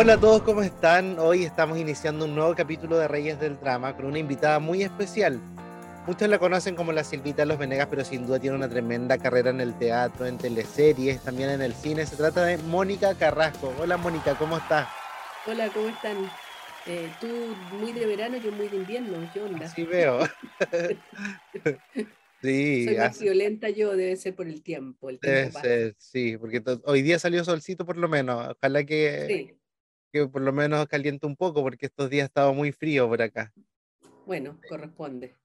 Hola a todos, ¿cómo están? Hoy estamos iniciando un nuevo capítulo de Reyes del Drama con una invitada muy especial. Muchos la conocen como la Silvita Los Venegas, pero sin duda tiene una tremenda carrera en el teatro, en teleseries, también en el cine. Se trata de Mónica Carrasco. Hola Mónica, ¿cómo estás? Hola, ¿cómo están? Eh, tú muy de verano, yo muy de invierno, ¿qué onda? Sí veo. sí. Soy más violenta yo, debe ser por el tiempo. El debe ser, sí, porque hoy día salió solcito por lo menos. Ojalá que... Sí que por lo menos caliente un poco, porque estos días estaba muy frío por acá. Bueno, corresponde.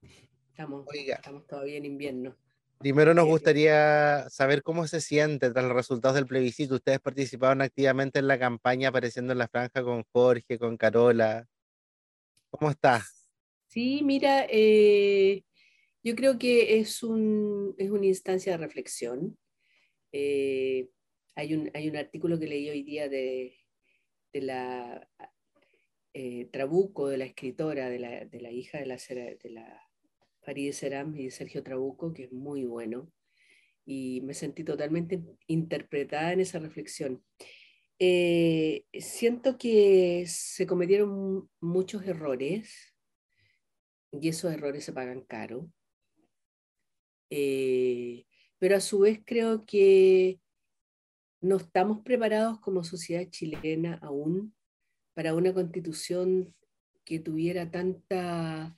Estamos, estamos todavía en invierno. Primero nos gustaría saber cómo se siente tras los resultados del plebiscito. Ustedes participaron activamente en la campaña apareciendo en la franja con Jorge, con Carola. ¿Cómo está? Sí, mira, eh, yo creo que es, un, es una instancia de reflexión. Eh, hay, un, hay un artículo que leí hoy día de de la eh, Trabuco, de la escritora, de la, de la hija de la, de la Farideh Seram y Sergio Trabuco, que es muy bueno. Y me sentí totalmente interpretada en esa reflexión. Eh, siento que se cometieron muchos errores y esos errores se pagan caro. Eh, pero a su vez creo que no estamos preparados como sociedad chilena aún para una constitución que tuviera tanta,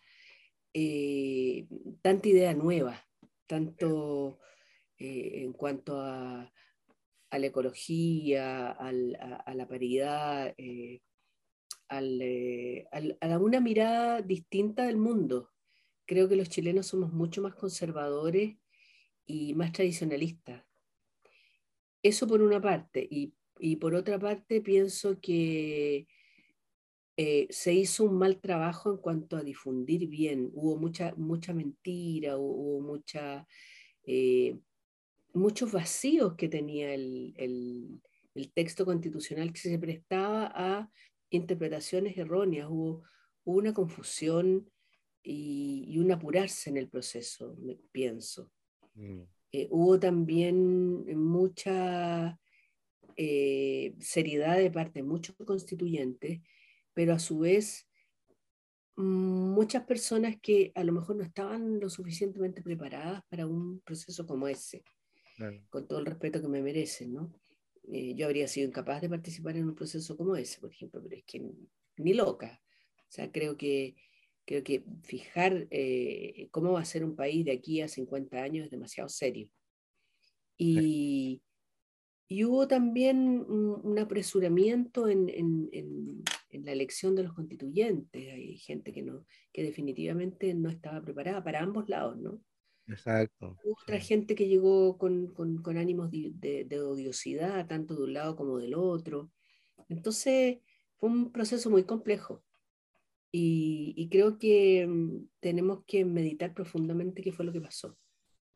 eh, tanta idea nueva, tanto eh, en cuanto a, la ecología, a, la paridad, eh, a una mirada distinta del mundo. Creo que los chilenos somos mucho más conservadores y más tradicionalistas eso por una parte. Y, por otra parte, pienso que eh, se hizo un mal trabajo en cuanto a difundir bien. Hubo mucha, mucha mentira, hubo, mucha, eh, muchos vacíos que tenía el, texto constitucional que se prestaba a interpretaciones erróneas. Hubo, una confusión y, un apurarse en el proceso, pienso. Mm. Eh, hubo también mucha eh, seriedad de parte de muchos constituyentes, pero a su vez muchas personas que a lo mejor no estaban lo suficientemente preparadas para un proceso como ese, con todo el respeto que me merecen, ¿no? Eh, yo habría sido incapaz de participar en un proceso como ese, por ejemplo, pero es que ni loca. O sea, creo que Creo que fijar eh, cómo va a ser un país de aquí a 50 años es demasiado serio. Y, hubo también un, apresuramiento en, la elección de los constituyentes. Hay gente que, no, que definitivamente no estaba preparada para ambos lados, ¿no? Exacto. Hubo otra gente que llegó con, ánimos de, de, odiosidad, tanto de un lado como del otro. Entonces, fue un proceso muy complejo. Y, creo que mm, tenemos que meditar profundamente qué fue lo que pasó.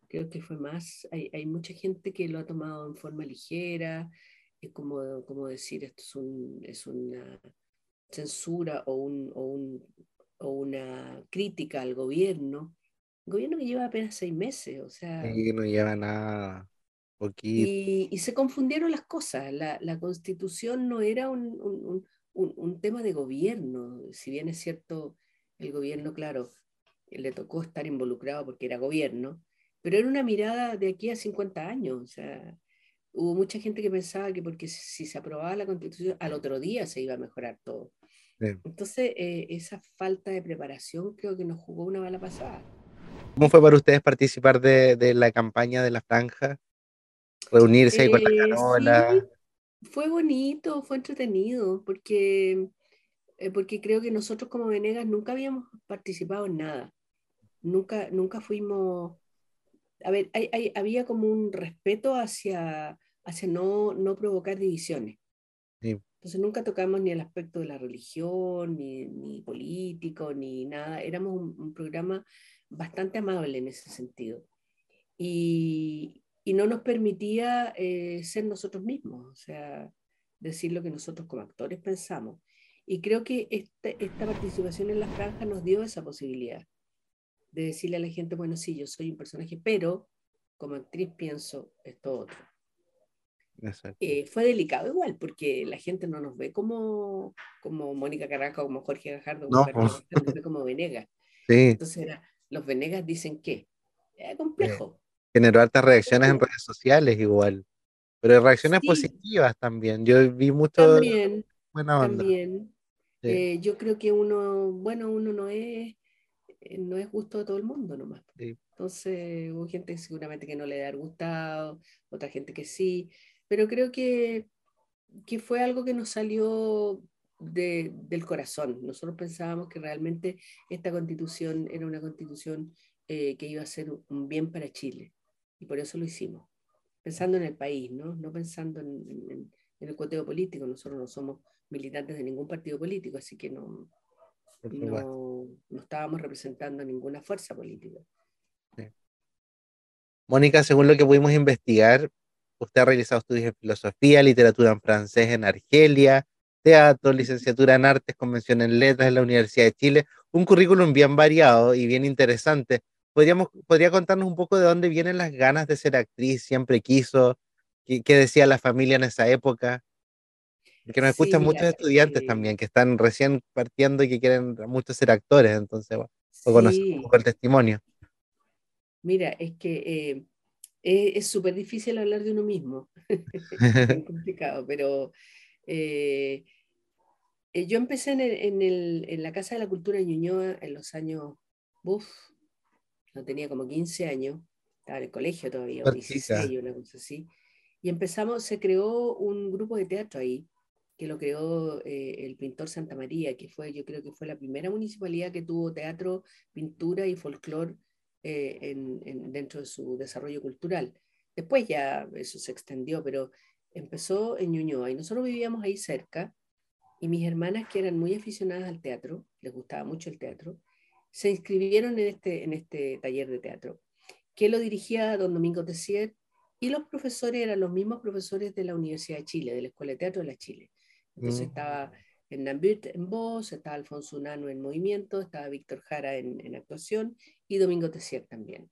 Creo que fue más, hay, hay mucha gente que lo ha tomado en forma ligera, es como, como decir, esto es, un, es una censura o, un, o, un, o, una crítica al gobierno. Un gobierno que lleva apenas seis meses, o sea... Sí, no lleva nada. Y, y, se confundieron las cosas. La, la constitución no era un, un, tema de gobierno, si bien es cierto, el gobierno, claro, le tocó estar involucrado porque era gobierno, pero era una mirada de aquí a 50 años, o sea, hubo mucha gente que pensaba que porque si se aprobaba la constitución, al otro día se iba a mejorar todo. Entonces, eh, esa falta de preparación creo que nos jugó una mala pasada. ¿Cómo fue para ustedes participar de, de la campaña de la franja? Reunirse ahí con la eh, Carola fue bonito, fue entretenido, porque, eh, porque creo que nosotros como Venegas nunca habíamos participado en nada. Nunca, nunca fuimos a ver, había como un respeto hacia, hacia no, no provocar divisiones. Entonces nunca tocamos ni el aspecto de la religión, ni, ni político, ni nada. Éramos un, programa bastante amable en ese sentido. Y, y no nos permitía eh, ser nosotros mismos, o sea, decir lo que nosotros como actores pensamos. Y creo que este, esta participación en la franja nos dio esa posibilidad de decirle a la gente, bueno, sí, yo soy un personaje, pero como actriz pienso esto otro. Eh, fue delicado igual, porque la gente no nos ve como, como Mónica Carrasco, como Jorge Gajardo, no, como, nos ve como Venegas. Sí. Entonces era, los Venegas dicen que es complejo. Generó altas reacciones en redes sociales igual, pero reacciones positivas también. Yo vi mucho... También, buena onda. También. Eh, yo creo que uno, bueno, uno no es eh, no es gusto de todo el mundo nomás. Entonces hubo gente seguramente que no le ha gustado, otra gente que sí, pero creo que, que fue algo que nos salió de, del corazón. Nosotros pensábamos que realmente esta constitución era una constitución eh, que iba a ser un bien para Chile y por eso lo hicimos, pensando en el país, no, no pensando en, en, en el coteo político. Nosotros no somos militantes de ningún partido político, así que no, no, no, estábamos representando ninguna fuerza política. Mónica, según lo que pudimos investigar, usted ha realizado estudios en filosofía, literatura en francés en Argelia, teatro, licenciatura en artes, convención en letras en la Universidad de Chile, un currículum bien variado y bien interesante. ¿Podríamos, ¿Podría contarnos un poco de dónde vienen las ganas de ser actriz? ¿Siempre quiso? ¿Qué, qué decía la familia en esa época? Porque nos escuchan muchos estudiantes también que están recién partiendo y que quieren mucho ser actores, entonces, bueno, conocer un poco el testimonio. Mira, es que eh, es súper difícil hablar de uno mismo, es complicado, pero eh, eh, yo empecé en, en, el, en, la Casa de la Cultura de Ñuñoa en los años, uff, no tenía como 15 años, estaba en el colegio todavía, o 16, una cosa así, y empezamos, se creó un grupo de teatro ahí, que lo creó eh, el pintor Santa María, que fue, yo creo que fue la primera municipalidad que tuvo teatro, pintura y folclore eh, en, dentro de su desarrollo cultural. Después ya eso se extendió, pero empezó en Ñuñoa y nosotros vivíamos ahí cerca. Y mis hermanas, que eran muy aficionadas al teatro, les gustaba mucho el teatro, se inscribieron en este, en este taller de teatro, que lo dirigía don Domingo Tessier y los profesores eran los mismos profesores de la Universidad de Chile, de la Escuela de Teatro de la Chile. Entonces mm. estaba Hernán en voz, estaba Alfonso Unano en movimiento, estaba Víctor Jara en, actuación y Domingo Tessier también.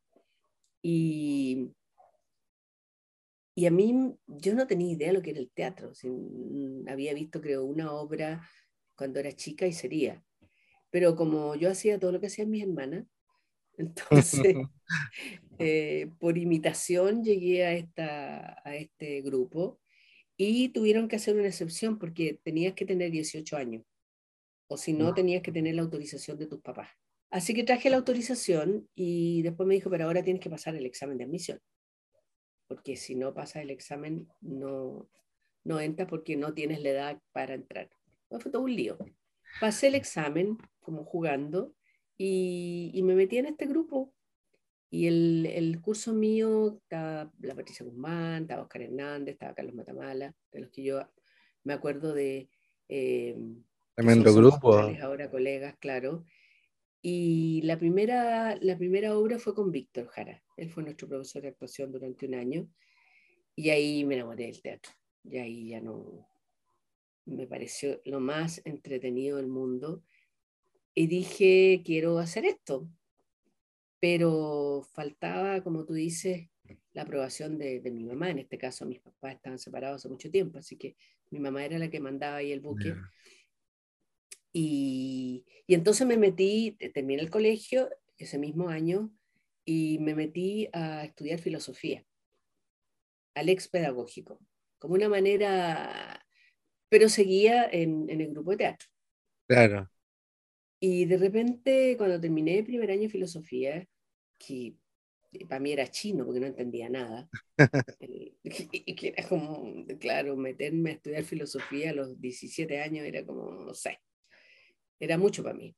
Y, y a mí, yo no tenía idea de lo que era el teatro. había visto, creo, una obra cuando era chica y sería. Pero como yo hacía todo lo que hacían mis hermanas, entonces, eh, por imitación llegué a, esta, a este grupo y tuvieron que hacer una excepción porque tenías que tener 18 años, o si no, tenías que tener la autorización de tus papás. Así que traje la autorización y después me dijo, pero ahora tienes que pasar el examen de admisión, porque si no pasas el examen no, no entras porque no tienes la edad para entrar. fue todo un lío. Pasé el examen como jugando y, y me metí en este grupo y el, el, curso mío estaba la Patricia Guzmán, estaba Oscar Hernández, estaba Carlos Matamala, de los que yo me acuerdo de... Eh, Tremendo grupo. Ahora colegas, claro. Y la primera, la primera obra fue con Víctor Jara. Él fue nuestro profesor de actuación durante un año. Y ahí me enamoré del teatro. Y ahí ya no... Me pareció lo más entretenido del mundo. Y dije, quiero hacer esto pero faltaba, como tú dices, la aprobación de, mi mamá. En este caso, mis papás estaban separados hace mucho tiempo, así que mi mamá era la que mandaba ahí el buque. Y, y, entonces me metí, terminé el colegio ese mismo año y me metí a estudiar filosofía, al ex pedagógico, como una manera, pero seguía en, en el grupo de teatro. Claro. Y de repente, cuando terminé el primer año de filosofía, que para mí era chino porque no entendía nada, y que era como, claro, meterme a estudiar filosofía a los 17 años era como, no sé, era mucho para mí.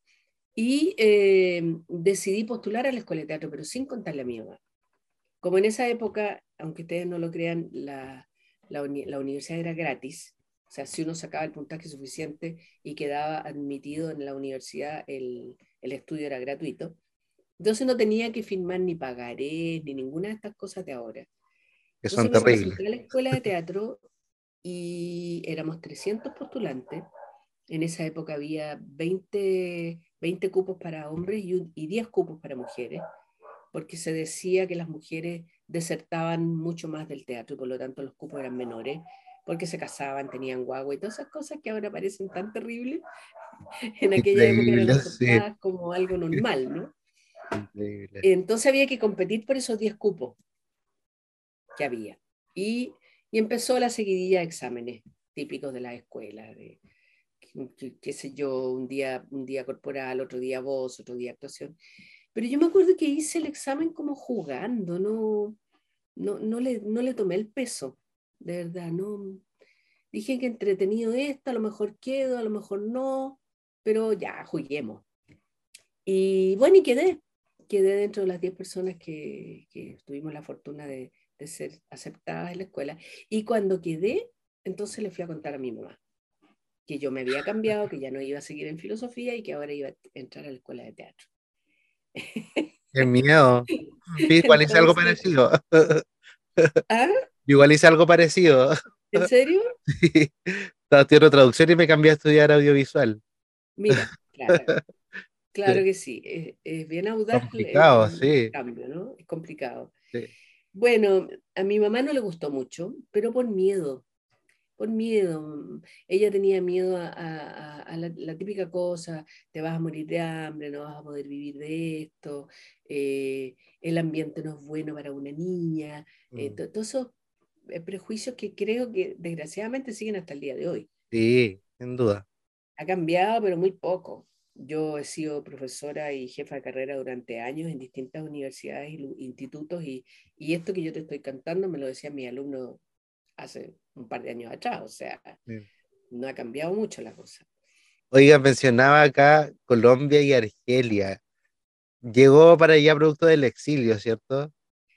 Y eh, decidí postular a la escuela de teatro, pero sin contarle a mi mamá. como en esa época, aunque ustedes no lo crean, la, la, universidad era gratis, o sea, si uno sacaba el puntaje suficiente y quedaba admitido en la universidad, el, el estudio era gratuito. Entonces no tenía que firmar ni pagarés ni ninguna de estas cosas de ahora. Que son terribles. a la escuela de teatro y éramos 300 postulantes. En esa época había 20, 20 cupos para hombres y, y 10 cupos para mujeres, porque se decía que las mujeres desertaban mucho más del teatro y por lo tanto los cupos eran menores, porque se casaban, tenían guagua y todas esas cosas que ahora parecen tan terribles, en aquella época eran como algo normal, ¿no? Entonces había que competir por esos 10 cupos que había. Y, y, empezó la seguidilla de exámenes típicos de la escuela, de qué, sé yo, un día, un día corporal, otro día voz, otro día actuación. Pero yo me acuerdo que hice el examen como jugando, no, no, no, le, no le tomé el peso, de verdad, no. Dije que entretenido esto, a lo mejor quedo, a lo mejor no, pero ya, juguemos. Y bueno, y quedé, quedé dentro de las 10 personas que, que, tuvimos la fortuna de, de, ser aceptadas en la escuela. Y cuando quedé, entonces le fui a contar a mi mamá que yo me había cambiado, que ya no iba a seguir en filosofía y que ahora iba a entrar a la escuela de teatro. Qué miedo. hice algo parecido. ¿Ah? Igual hice algo parecido. ¿En serio? Sí. Estaba estudiando traducción y me cambié a estudiar audiovisual. Mira, claro. Claro que sí, es, bien audaz complicado, el, sí. cambio, ¿no? Es complicado. Bueno, a mi mamá no le gustó mucho, pero por miedo, por miedo. Ella tenía miedo a, la, típica cosa, te vas a morir de hambre, no vas a poder vivir de esto, eh, el ambiente no es bueno para una niña, eh, mm. todos esos prejuicios que creo que desgraciadamente siguen hasta el día de hoy. Sí, sin duda. Ha cambiado, pero muy poco. Yo he sido profesora y jefa de carrera durante años en distintas universidades e institutos y, y esto que yo te estoy cantando me lo decía mi alumno hace un par de años atrás, o sea, no ha cambiado mucho la cosa. Oiga, mencionaba acá Colombia y Argelia. Llegó para allá producto del exilio, ¿cierto?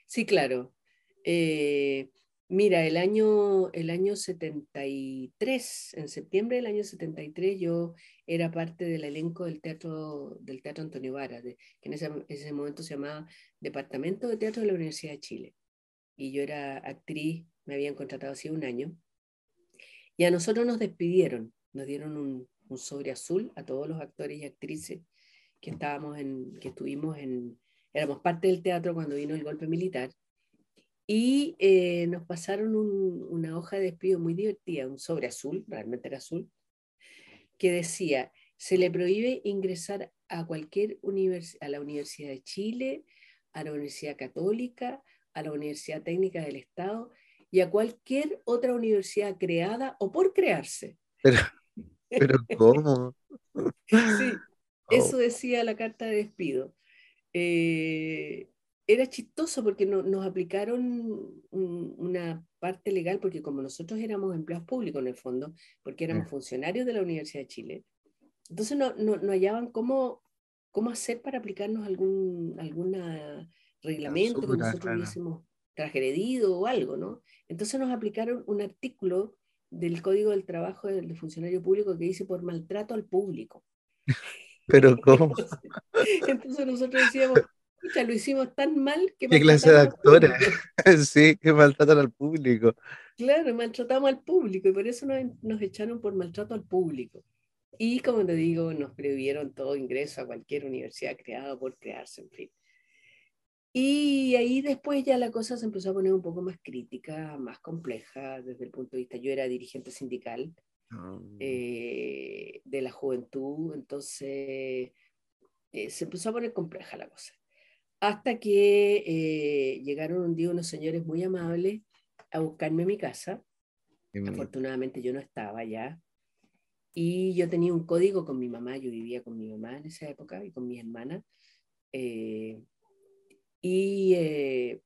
Sí, claro. Eh, mira, el año, el año 73, en septiembre del año 73, yo era parte del elenco del teatro, del teatro Antonio Vara, que en ese, ese momento se llamaba Departamento de Teatro de la Universidad de Chile. Y yo era actriz me habían contratado hace un año, y a nosotros nos despidieron, nos dieron un, sobre azul a todos los actores y actrices que estábamos en, que estuvimos en, éramos parte del teatro cuando vino el golpe militar, y eh, nos pasaron una hoja de despido muy divertida, un sobre azul, realmente era azul, que decía, se le prohíbe ingresar a cualquier universidad, a la Universidad de Chile, a la Universidad Católica, a la Universidad Técnica del Estado y a cualquier otra universidad creada o por crearse. Pero, pero ¿cómo? sí, eso oh. decía la carta de despido. Eh, era chistoso porque no, nos aplicaron una parte legal, porque como nosotros éramos empleados públicos en el fondo, porque éramos funcionarios de la Universidad de Chile, entonces no, no, no hallaban cómo, cómo hacer para aplicarnos algún alguna reglamento que nosotros hubiésemos transgredido o algo, ¿no? Entonces nos aplicaron un artículo del Código del Trabajo del funcionario público que dice por maltrato al público. Pero ¿cómo? Entonces, nosotros decíamos, ya lo hicimos tan mal que... ¿Qué clase de actores? sí, que maltratan al público. Claro, maltratamos al público y por eso nos, nos echaron por maltrato al público. Y como te digo, nos prohibieron todo ingreso a cualquier universidad creada por crearse, en fin. Y ahí después ya la cosa se empezó a poner un poco más crítica, más compleja desde el punto de vista, yo era dirigente sindical ah. eh, de la juventud, entonces eh, se empezó a poner compleja la cosa. Hasta que eh, llegaron un día unos señores muy amables a buscarme a mi casa. Afortunadamente yo no estaba ya. Y yo tenía un código con mi mamá, yo vivía con mi mamá en esa época y con mi hermana. Y eh,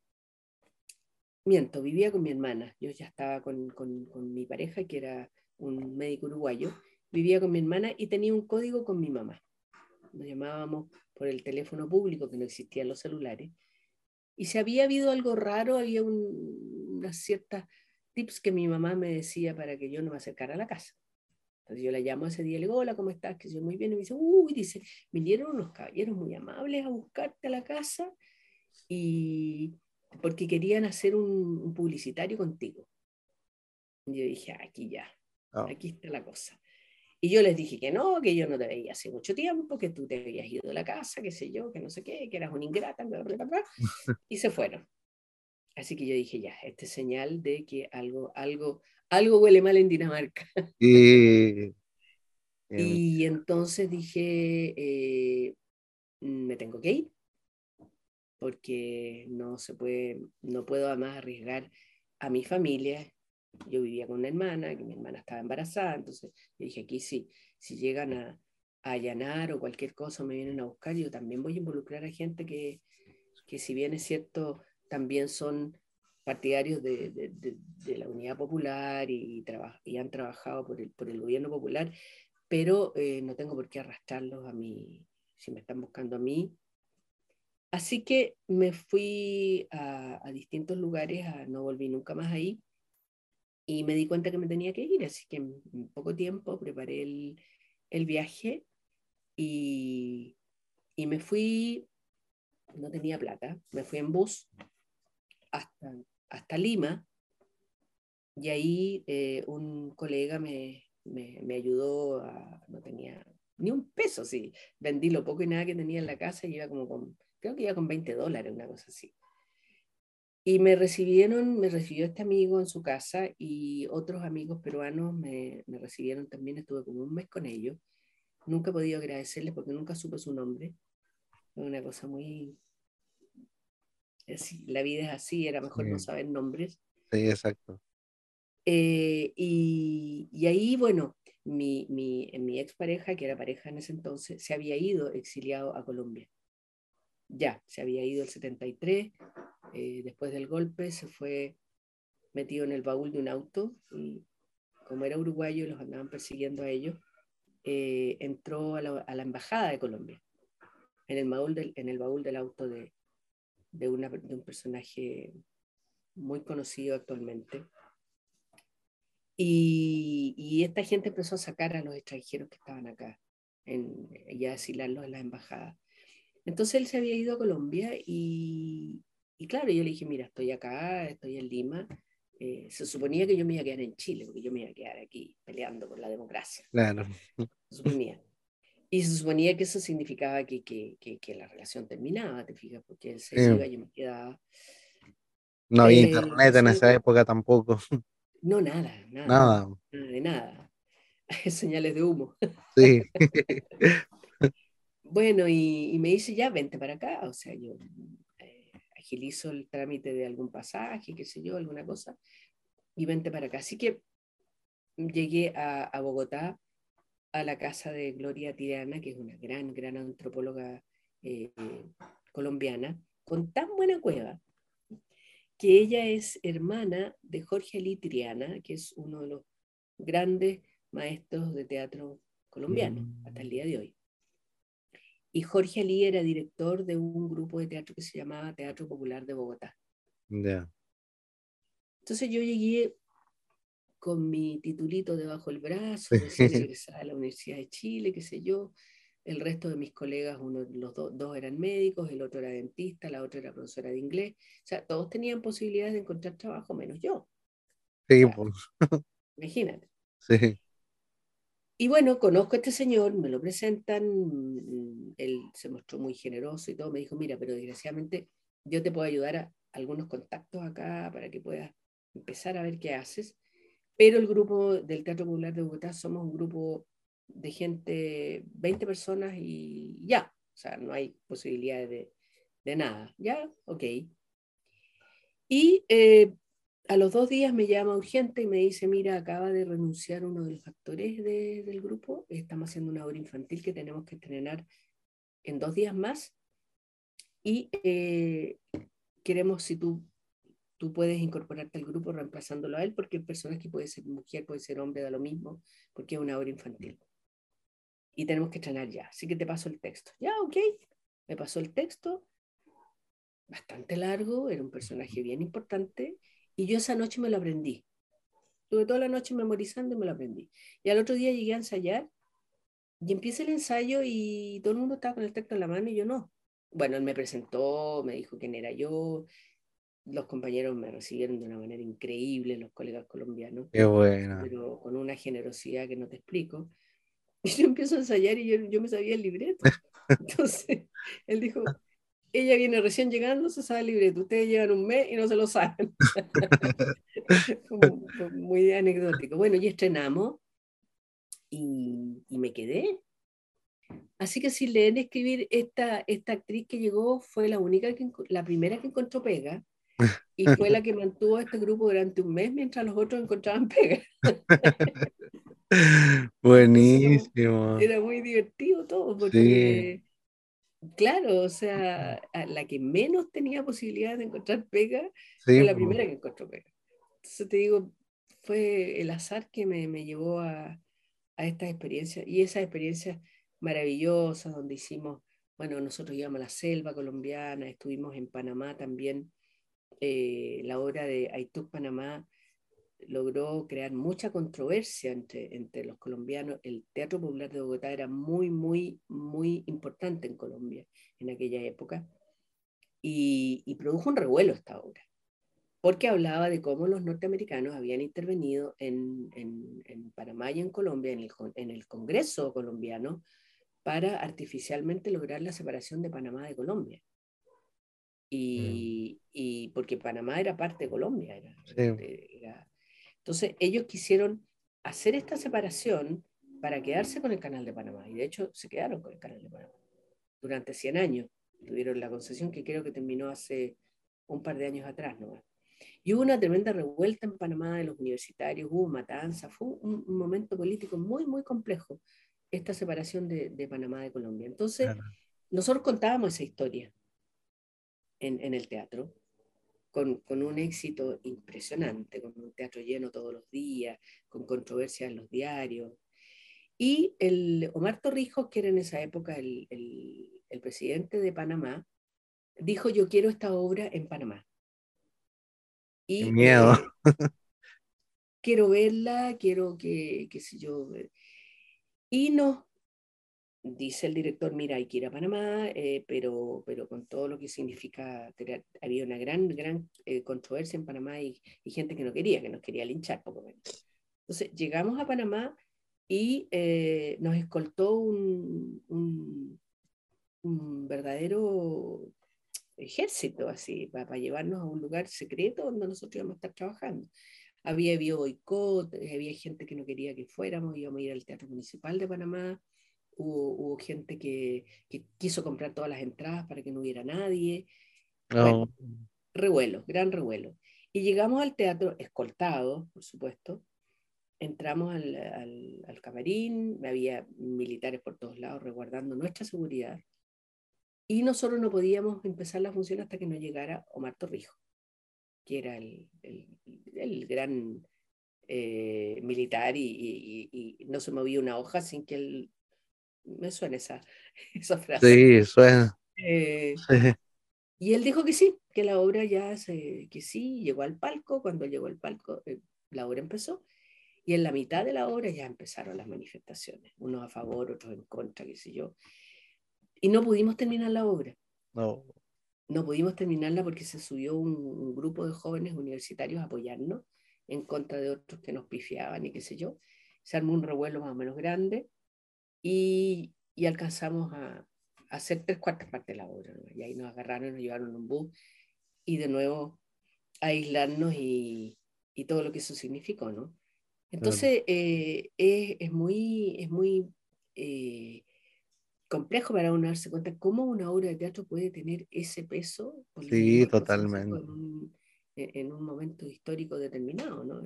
miento, vivía con mi hermana. Yo ya estaba con, con, mi pareja, que era un médico uruguayo. Vivía con mi hermana y tenía un código con mi mamá. Nos llamábamos por el teléfono público, que no existían los celulares. Y si había habido algo raro, había unas ciertas tips que mi mamá me decía para que yo no me acercara a la casa. Entonces yo la llamo ese día y le digo, hola, ¿cómo estás? Que yo muy bien. Y me dice, uy, dice, vinieron unos caballeros muy amables a buscarte a la casa y porque querían hacer un, publicitario contigo. Y yo dije, aquí ya, ah. aquí está la cosa. Y yo les dije que no, que yo no te veía hace mucho tiempo, que tú te habías ido de la casa, qué sé yo, que no sé qué, que eras un ingrata, bla, bla, bla, y se fueron. Así que yo dije, ya, este es señal de que algo, algo, algo huele mal en Dinamarca. Y, y entonces dije, eh, me tengo que ir, porque no se puede, no puedo además arriesgar a mi familia yo vivía con una hermana, que mi hermana estaba embarazada, entonces yo dije, aquí sí, si llegan a, allanar o cualquier cosa me vienen a buscar, yo también voy a involucrar a gente que, que si bien es cierto, también son partidarios de, de, la Unidad Popular y, y han trabajado por el, por el gobierno popular, pero eh, no tengo por qué arrastrarlos a mí, si me están buscando a mí. Así que me fui a, a distintos lugares, a, no volví nunca más ahí, y me di cuenta que me tenía que ir, así que en poco tiempo preparé el, el viaje y, y, me fui, no tenía plata, me fui en bus hasta, hasta Lima y ahí eh, un colega me, me, me, ayudó, no tenía ni un peso, sí, vendí lo poco y nada que tenía en la casa y iba como con, creo que iba con 20 dólares, una cosa así. Y me recibieron, me recibió este amigo en su casa y otros amigos peruanos me, me recibieron también, estuve como un mes con ellos. Nunca he podido agradecerles porque nunca supe su nombre. Fue una cosa muy... Así, la vida es así, era mejor no saber nombres. Sí, exacto. Eh, y, y, ahí, bueno, mi, mi, mi expareja, que era pareja en ese entonces, se había ido exiliado a Colombia. Ya, se había ido el 73, eh, después del golpe se fue metido en el baúl de un auto y como era uruguayo y los andaban persiguiendo a ellos, eh, entró a la, embajada de Colombia, en el baúl del, en el baúl del auto de, de, una, de un personaje muy conocido actualmente. Y, esta gente empezó a sacar a los extranjeros que estaban acá en, y a asilarlos en la embajada. Entonces él se había ido a Colombia y, y claro, yo le dije, mira, estoy acá, estoy en Lima. Eh, se suponía que yo me iba a quedar en Chile, porque yo me iba a quedar aquí peleando por la democracia. Claro. Se suponía. Y se suponía que eso significaba que, que, que, la relación terminaba, te fijas, porque él se iba, yo me quedaba. No había eh, internet en esa época tampoco. No, nada, nada. Nada. Nada de nada. Señales de humo. Sí. bueno, y, y, me dice, ya, vente para acá. O sea, yo agilizo el trámite de algún pasaje, qué sé yo, alguna cosa, y vente para acá. Así que llegué a, Bogotá, a la casa de Gloria Tirana, que es una gran, gran antropóloga eh, colombiana, con tan buena cueva, que ella es hermana de Jorge Ali Triana, que es uno de los grandes maestros de teatro colombiano hasta el día de hoy. Y Jorge Ali era director de un grupo de teatro que se llamaba Teatro Popular de Bogotá. Entonces yo llegué con mi titulito debajo del brazo, egresada a la Universidad de Chile, qué sé yo. El resto de mis colegas, uno, los dos eran médicos, el otro era dentista, la otra era profesora de inglés. O sea, todos tenían posibilidades de encontrar trabajo, menos yo. Sí, Imagínate. Sí. Y bueno, conozco a este señor, me lo presentan, él se mostró muy generoso y todo, me dijo, mira, pero desgraciadamente yo te puedo ayudar a algunos contactos acá para que puedas empezar a ver qué haces, pero el grupo del Teatro Popular de Bogotá somos un grupo de gente, 20 personas y ya, o sea, no hay posibilidades de, de nada, ya, ok. Y eh, a los dos días me llama urgente y me dice, mira, acaba de renunciar uno de los actores del grupo, estamos haciendo una obra infantil que tenemos que estrenar en dos días más y eh, queremos si tú, tú puedes incorporarte al grupo reemplazándolo a él, porque el personaje puede ser mujer, puede ser hombre, da lo mismo, porque es una obra infantil. Y tenemos que estrenar ya, así que te paso el texto. Ya, ok, me pasó el texto bastante largo, era un personaje bien importante, y yo esa noche me lo aprendí. Tuve toda la noche memorizando y me lo aprendí. Y al otro día llegué a ensayar y empieza el ensayo y todo el mundo estaba con el texto en la mano y yo no. Bueno, él me presentó, me dijo quién era yo. Los compañeros me recibieron de una manera increíble, los colegas colombianos. Qué bueno. Pero con una generosidad que no te explico. Y yo empiezo a ensayar y yo, yo me sabía el libreto. Entonces, él dijo, ella viene recién llegando, se sabe el libreto. Ustedes llevan un mes y no se lo saben. muy anecdótico. Bueno, y estrenamos y, y, me quedé. Así que si leen escribir, esta, esta actriz que llegó fue la única, que, la primera que encontró pega y fue la que mantuvo a este grupo durante un mes mientras los otros encontraban pega. Buenísimo. era muy divertido todo, porque, claro, o sea, la que menos tenía posibilidades de encontrar pega fue la primera que encontró pega. Entonces te digo, fue el azar que me, me llevó a, a estas experiencias y esas experiencias maravillosas donde hicimos, bueno, nosotros íbamos a la selva colombiana, estuvimos en Panamá también, eh, la obra de Aitú Panamá logró crear mucha controversia entre, entre los colombianos. El Teatro Popular de Bogotá era muy, muy, muy importante en Colombia en aquella época y, y produjo un revuelo esta obra porque hablaba de cómo los norteamericanos habían intervenido en, en, en Panamá y en Colombia, en el, en el, Congreso colombiano, para artificialmente lograr la separación de Panamá de Colombia. Y, mm. y porque Panamá era parte de Colombia. Era, era, entonces ellos quisieron hacer esta separación para quedarse con el canal de Panamá. Y de hecho se quedaron con el canal de Panamá. Durante 100 años tuvieron la concesión que creo que terminó hace un par de años atrás nomás. Y hubo una tremenda revuelta en Panamá de los universitarios, hubo matanza, fue un, momento político muy, muy complejo esta separación de, de Panamá de Colombia. Entonces, nosotros contábamos esa historia en, en el teatro, con, con, un éxito impresionante, con un teatro lleno todos los días, con controversias en los diarios. Y el Omar Torrijos, que era en esa época el, el, el presidente de Panamá, dijo, yo quiero esta obra en Panamá. Y, miedo. quiero verla, quiero que, qué sé yo. Eh, y no, dice el director, mira, hay que ir a Panamá, eh, pero, pero con todo lo que significa, había una gran, gran eh, controversia en Panamá y, gente que no quería, que nos quería linchar poco menos. Entonces, llegamos a Panamá y nos escoltó un, un, verdadero ejército, así, para, llevarnos a un lugar secreto donde nosotros íbamos a estar trabajando. Había boicot, había gente que no quería que fuéramos, íbamos a ir al Teatro Municipal de Panamá, hubo, hubo gente que, que, quiso comprar todas las entradas para que no hubiera nadie. Oh. revuelo, gran revuelo. Y llegamos al teatro escoltados, por supuesto. Entramos al, al, al camarín, había militares por todos lados resguardando nuestra seguridad. Y nosotros no podíamos empezar la función hasta que no llegara Omar Torrijos, que era el, el, el gran eh, militar y, y, y, no se movía una hoja sin que él... Me suena esa, esa frase. Sí, suena. Eh, sí. Y él dijo que sí, que la obra ya se, que sí, llegó al palco, cuando llegó al palco, eh, la obra empezó, y en la mitad de la obra ya empezaron las manifestaciones, unos a favor, otros en contra, qué sé yo. Y no pudimos terminar la obra. No. No pudimos terminarla porque se subió un, un, grupo de jóvenes universitarios a apoyarnos en contra de otros que nos pifiaban y qué sé yo. Se armó un revuelo más o menos grande y, y alcanzamos a, a, hacer tres cuartas partes de la obra. ¿no? Y ahí nos agarraron, nos llevaron en un bus y de nuevo a aislarnos y, y todo lo que eso significó, ¿no? Entonces, eh, es, es, muy, es muy eh, complejo para uno darse cuenta cómo una obra de teatro puede tener ese peso. Sí, totalmente. En un, en un, momento histórico determinado, ¿no?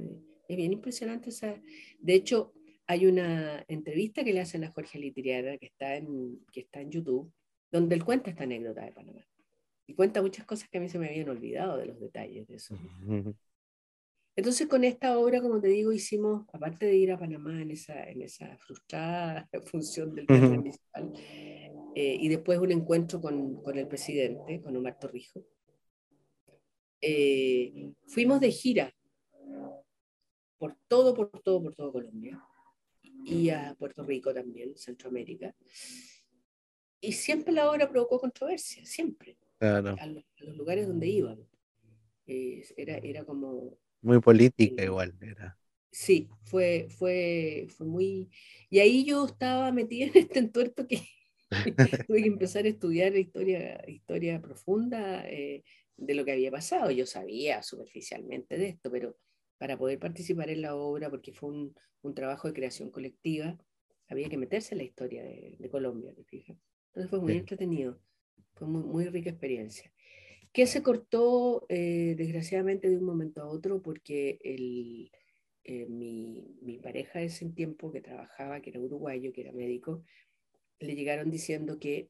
Es bien impresionante esa... De hecho, hay una entrevista que le hacen a Jorge Litriara que está en, que está en YouTube, donde él cuenta esta anécdota de Panamá. Y cuenta muchas cosas que a mí se me habían olvidado de los detalles de eso. Entonces con esta obra, como te digo, hicimos, aparte de ir a Panamá en esa, en esa frustrada función del uh -huh. municipal, eh, y después un encuentro con, con, el presidente, con Omar Torrijos, eh, fuimos de gira por todo, por todo, por todo Colombia y a Puerto Rico también, Centroamérica. Y siempre la obra provocó controversia, siempre, a, los, lugares donde íbamos. era, era como... Muy política igual, era. Sí, fue, fue, fue muy... Y ahí yo estaba metida en este entuerto que tuve que empezar a estudiar historia, historia profunda eh, de lo que había pasado. Yo sabía superficialmente de esto, pero para poder participar en la obra, porque fue un, un trabajo de creación colectiva, había que meterse en la historia de, de Colombia, ¿te fijas? Entonces fue muy entretenido, fue muy, muy, rica experiencia. Que se cortó eh, desgraciadamente de un momento a otro porque el, eh, mi, mi, pareja de ese tiempo que trabajaba, que era uruguayo, que era médico, le llegaron diciendo que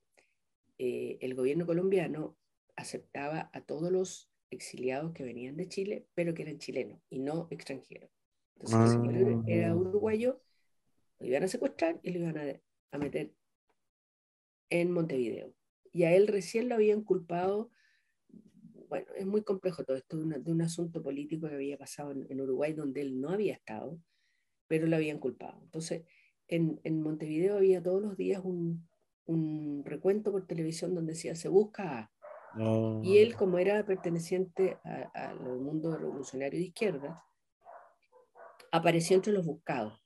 eh, el gobierno colombiano aceptaba a todos los exiliados que venían de Chile, pero que eran chilenos y no extranjeros. Entonces, el señor era ah. uruguayo, lo iban a secuestrar y lo iban a, a meter en Montevideo. Y a él recién lo habían culpado bueno, es muy complejo todo esto de, un asunto político que había pasado en, Uruguay donde él no había estado, pero lo habían culpado. Entonces, en, en Montevideo había todos los días un, un, recuento por televisión donde decía, se busca a... Y él, como era perteneciente al mundo revolucionario de izquierda, apareció entre los buscados.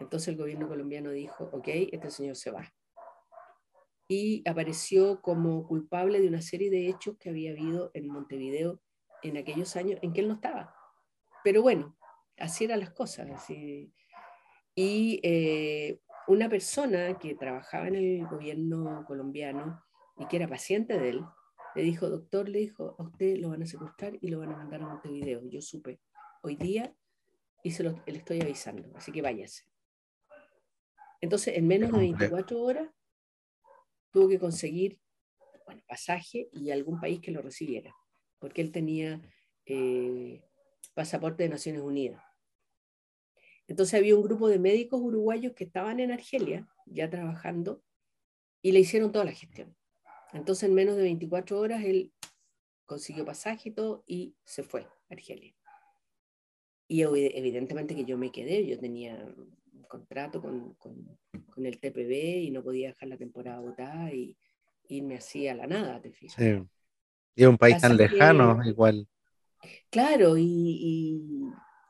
Entonces el gobierno colombiano dijo, ok, este señor se va y apareció como culpable de una serie de hechos que había habido en Montevideo en aquellos años en que él no estaba. Pero bueno, así eran las cosas. Y eh, una persona que trabajaba en el gobierno colombiano y que era paciente de él, le dijo, doctor, le dijo, a usted lo van a secuestrar y lo van a mandar a Montevideo. Yo supe hoy día y se lo, le estoy avisando, así que váyase. Entonces, en menos de 24 horas, tuvo que conseguir bueno, pasaje y algún país que lo recibiera, porque él tenía eh, pasaporte de Naciones Unidas. Entonces había un grupo de médicos uruguayos que estaban en Argelia, ya trabajando, y le hicieron toda la gestión. Entonces en menos de 24 horas él consiguió pasaje y todo y se fue a Argelia. Y evidentemente que yo me quedé, yo tenía un contrato con, con, con el TPB y no podía dejar la temporada botada y irme así a la nada, te fijas. Sí. Y un país tan lejano, igual. Claro, y,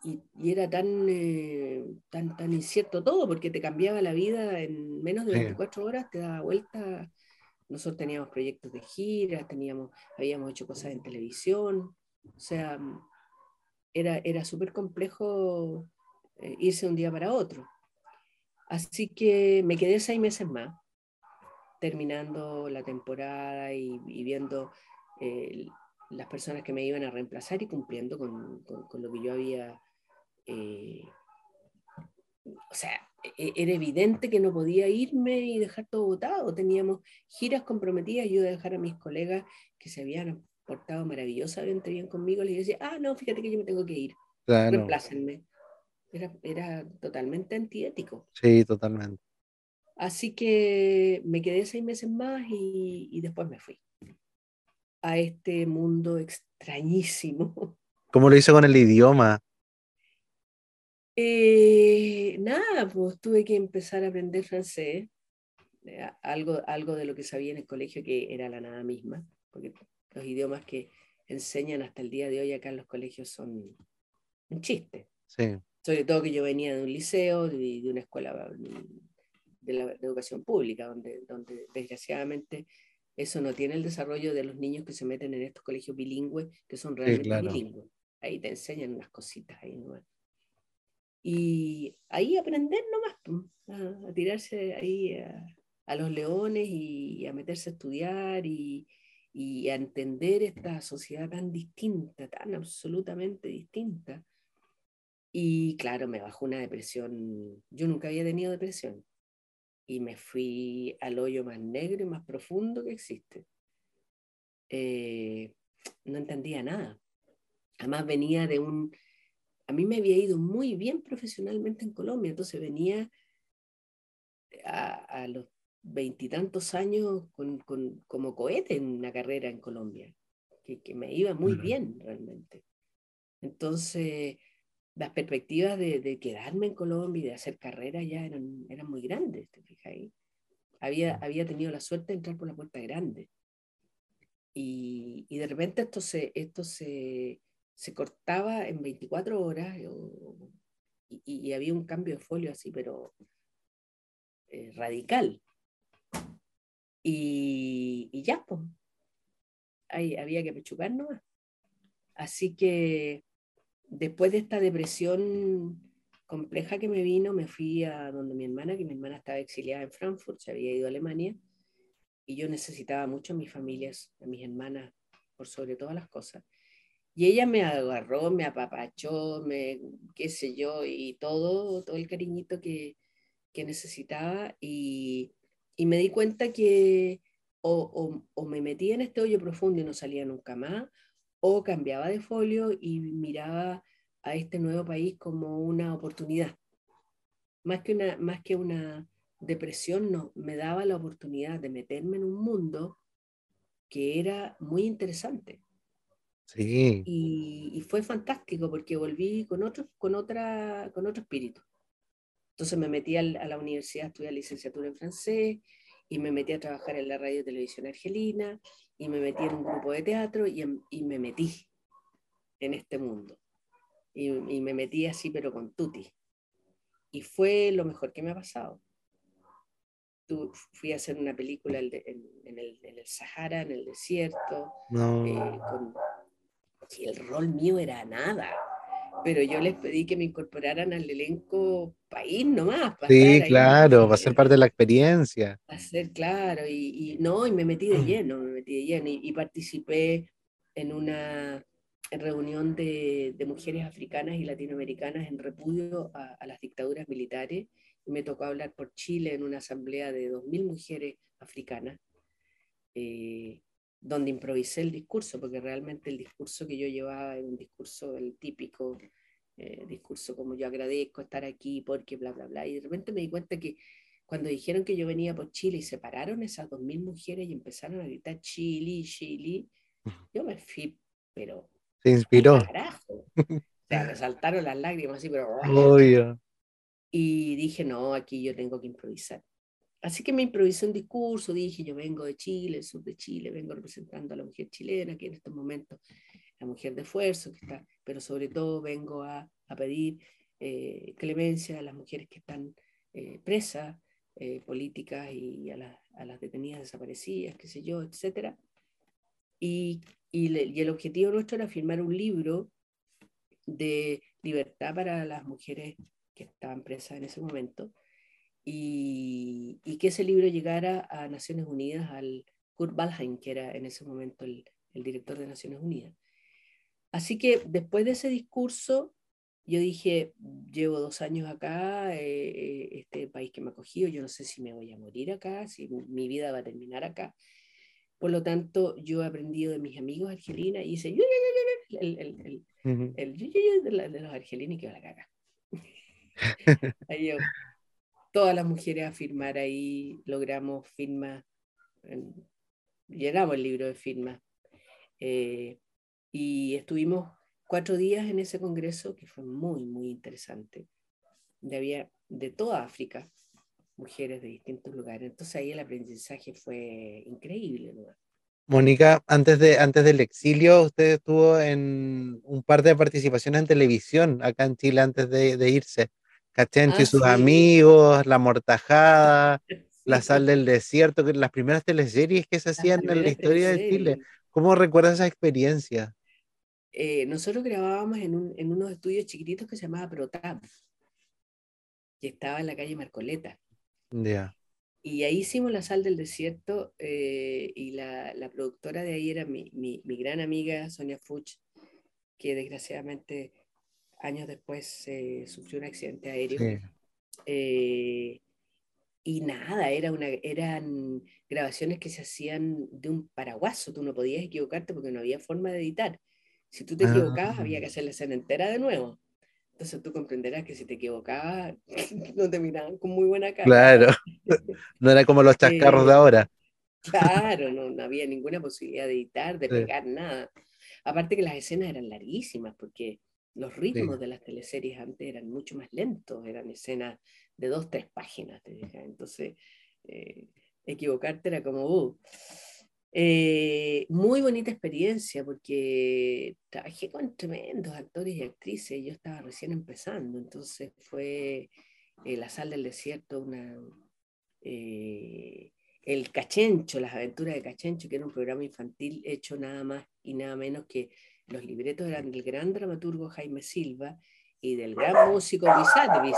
y, y era tan, eh, tan, tan incierto todo, porque te cambiaba la vida en menos de 24 horas, te daba vuelta. Nosotros teníamos proyectos de gira, teníamos, habíamos hecho cosas en televisión, o sea, era, era súper complejo eh, irse un día para otro. Así que me quedé seis meses más, terminando la temporada y, viendo eh, las personas que me iban a reemplazar y cumpliendo con, lo que yo había... Eh, o sea, era evidente que no podía irme y dejar todo votado. Teníamos giras comprometidas. Yo de dejar a mis colegas que se habían portado maravillosamente bien conmigo, les decía, ah, no, fíjate que yo me tengo que ir. Claro. Reemplácenme. Era, era totalmente antiético. Sí, totalmente. Así que me quedé seis meses más y, y después me fui a este mundo extrañísimo. ¿Cómo lo hizo con el idioma? Eh, nada, pues tuve que empezar a aprender francés, eh, algo, algo de lo que sabía en el colegio que era la nada misma, porque los idiomas que enseñan hasta el día de hoy acá en los colegios son un chiste. Sí sobre todo que yo venía de un liceo, de, de una escuela de, la, educación pública, donde, donde desgraciadamente eso no tiene el desarrollo de los niños que se meten en estos colegios bilingües, que son realmente bilingües. Ahí te enseñan unas cositas ahí Y ahí aprender nomás, a, a tirarse ahí a, los leones y, a meterse a estudiar y, y a entender esta sociedad tan distinta, tan absolutamente distinta y claro, me bajó una depresión. Yo nunca había tenido depresión. Y me fui al hoyo más negro y más profundo que existe. Eh, no entendía nada. Además venía de un... A mí me había ido muy bien profesionalmente en Colombia, entonces venía a, los veintitantos años con, con, como cohete en una carrera en Colombia, que, me iba muy bien realmente. Entonces, las perspectivas de, quedarme en Colombia y de hacer carrera ya eran, eran muy grandes, ¿te fijas ahí? Había, había tenido la suerte de entrar por la puerta grande. Y, y de repente esto se, esto se, se cortaba en 24 horas y, había un cambio de folio así, pero eh, radical. Y, y ya, pues, ahí había que pechugar nomás. Así que después de esta depresión compleja que me vino, me fui a donde mi hermana, que mi hermana estaba exiliada en Frankfurt, se había ido a Alemania, y yo necesitaba mucho a mis familias, a mis hermanas, por sobre todas las cosas. Y ella me agarró, me apapachó, me, qué sé yo, y todo, todo el cariñito que, que necesitaba, y, y, me di cuenta que o, o, me metía en este hoyo profundo y no salía nunca más, o cambiaba de folio y miraba a este nuevo país como una oportunidad. Más que una, más que una depresión, no, me daba la oportunidad de meterme en un mundo que era muy interesante. Sí. Y, y fue fantástico porque volví con otro, con, otra, con otro espíritu. Entonces me metí a la universidad a estudiar licenciatura en francés y me metí a trabajar en la radio y televisión argelina y me metí en un grupo de teatro y, y me metí en este mundo. Y, y, me metí así, pero con tutti. Y fue lo mejor que me ha pasado. Tú, fui a hacer una película en, en, el, en el, Sahara, en el desierto, no. eh, con, y el rol mío era nada pero yo les pedí que me incorporaran al elenco país nomás. Para sí, claro, va a ser parte de la experiencia. Va a ser claro, y, y, no, y me metí de lleno, me metí de lleno, y, y participé en una reunión de, de, mujeres africanas y latinoamericanas en repudio a, a, las dictaduras militares, y me tocó hablar por Chile en una asamblea de 2.000 mujeres africanas. Eh, donde improvisé el discurso, porque realmente el discurso que yo llevaba era un discurso, el típico eh, discurso como yo agradezco estar aquí porque bla, bla, bla. Y de repente me di cuenta que cuando dijeron que yo venía por Chile y se pararon esas dos mil mujeres y empezaron a gritar Chile, Chile, yo me fui, pero... Se inspiró. Carajo. O sea, me saltaron las lágrimas así, pero... Obvio. Y dije, no, aquí yo tengo que improvisar. Así que me improvisé un discurso, dije, yo vengo de Chile, el sur de Chile, vengo representando a la mujer chilena, que en estos momentos la mujer de esfuerzo, que está, pero sobre todo vengo a, a pedir eh, clemencia a las mujeres que están eh, presas eh, políticas y a, la, a, las detenidas desaparecidas, qué sé yo, etc. Y, y, le, y el objetivo nuestro era firmar un libro de libertad para las mujeres que estaban presas en ese momento y, y, que ese libro llegara a Naciones Unidas, al Kurt Waldheim, que era en ese momento el, el, director de Naciones Unidas. Así que después de ese discurso, yo dije, llevo dos años acá, eh, eh, este país que me ha acogido, yo no sé si me voy a morir acá, si mi vida va a terminar acá. Por lo tanto, yo he aprendido de mis amigos argelinas y hice el, el, el, el, de, los argelinos y que va la caga. Ahí yo, todas las mujeres a firmar ahí, logramos firmas, llenamos el libro de firmas. Eh, y estuvimos cuatro días en ese congreso que fue muy, muy interesante. De había de toda África, mujeres de distintos lugares. Entonces ahí el aprendizaje fue increíble. ¿no? Mónica, antes, de, antes del exilio, usted estuvo en un par de participaciones en televisión acá en Chile antes de, de irse. Cachento y sus amigos, La Mortajada, La Sal del Desierto, que las primeras teleseries que se hacían en la historia de Chile. ¿Cómo recuerdas esa experiencia? Eh, nosotros grabábamos en, un, en, unos estudios chiquititos que se llamaba Protab, que estaba en la calle Marcoleta. Ya. Y ahí hicimos La Sal del Desierto eh, y la, la, productora de ahí era mi, mi, mi gran amiga Sonia Fuch, que desgraciadamente años después eh, sufrió un accidente aéreo. Sí. Eh, y nada, era una, eran grabaciones que se hacían de un paraguaso, tú no podías equivocarte porque no había forma de editar. Si tú te equivocabas, ah. había que hacer la escena entera de nuevo. Entonces tú comprenderás que si te equivocabas, no te miraban con muy buena cara. Claro, no era como los chascarros eh, de ahora. Claro, no, no, había ninguna posibilidad de editar, de pegar nada. Aparte que las escenas eran larguísimas, porque los ritmos de las teleseries antes eran mucho más lentos, eran escenas de dos, tres páginas, entonces eh, equivocarte era como, uh. eh, muy bonita experiencia porque trabajé con tremendos actores y actrices, yo estaba recién empezando, entonces fue eh, La Sal del Desierto, una, el Cachencho, las aventuras de Cachencho, que era un programa infantil hecho nada más y nada menos que los libretos eran del gran dramaturgo Jaime Silva y del gran músico Luis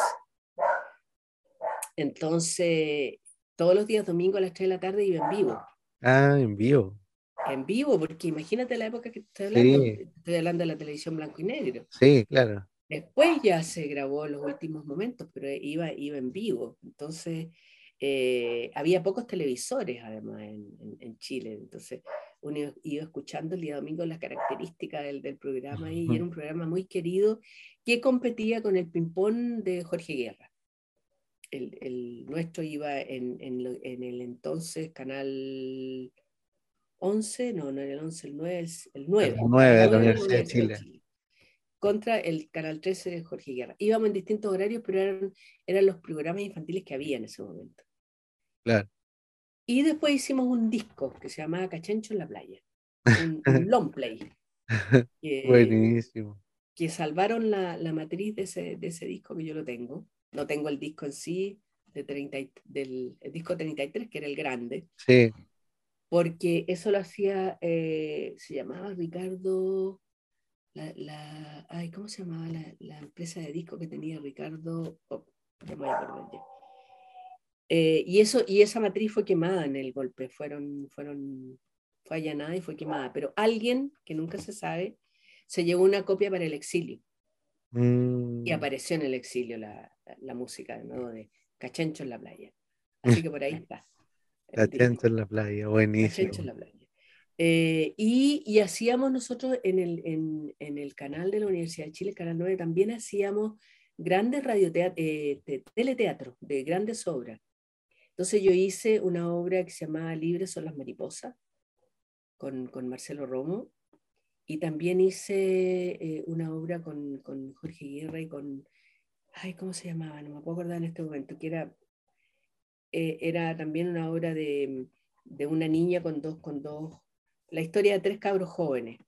Entonces, todos los días domingo a las 3 de la tarde iba en vivo. Ah, en vivo. En vivo, porque imagínate la época que estoy hablando, estoy hablando de la televisión blanco y negro. Sí, claro. Después ya se grabó los últimos momentos, pero iba, iba en vivo. Entonces, eh, había pocos televisores además en, Chile, entonces uno iba escuchando el día domingo las características del, del programa y era un programa muy querido que competía con el ping-pong de Jorge Guerra. El, el nuestro iba en, en, el entonces canal 11, no, no era el 11, el 9, el 9. El 9 de la Universidad de Chile. Contra el canal 13 de Jorge Guerra. Íbamos en distintos horarios, pero eran, eran los programas infantiles que había en ese momento. Claro. Y después hicimos un disco que se llamaba Cachencho en la playa, un, long play. Buenísimo. Que salvaron la, la matriz de ese, de ese, disco que yo lo tengo. No tengo el disco en sí, de 30, del disco 33, que era el grande. Sí. Porque eso lo hacía, eh, se llamaba Ricardo, la, la, ay, ¿cómo se llamaba la, la, empresa de disco que tenía Ricardo? Oh, ya me voy a acordar ya. Eh, y, eso, y esa matriz fue quemada en el golpe, fueron, fueron, fue allanada y fue quemada. Pero alguien, que nunca se sabe, se llevó una copia para el exilio. Y mm. apareció en el exilio la, la música de Cachencho en la playa. Así que por ahí está. Cachencho en la playa, buenísimo. Cachencho en la playa. Eh, y, y, hacíamos nosotros en el, en, en, el canal de la Universidad de Chile, Canal 9, también hacíamos grandes radioteatros, eh, teleteatro de grandes obras. Entonces yo hice una obra que se llamaba Libres son las mariposas, con, con Marcelo Romo, y también hice eh, una obra con, con, Jorge Guerra y con, ay, ¿cómo se llamaba? No me puedo acordar en este momento, que era, eh, era también una obra de, de, una niña con dos, con dos, la historia de tres cabros jóvenes,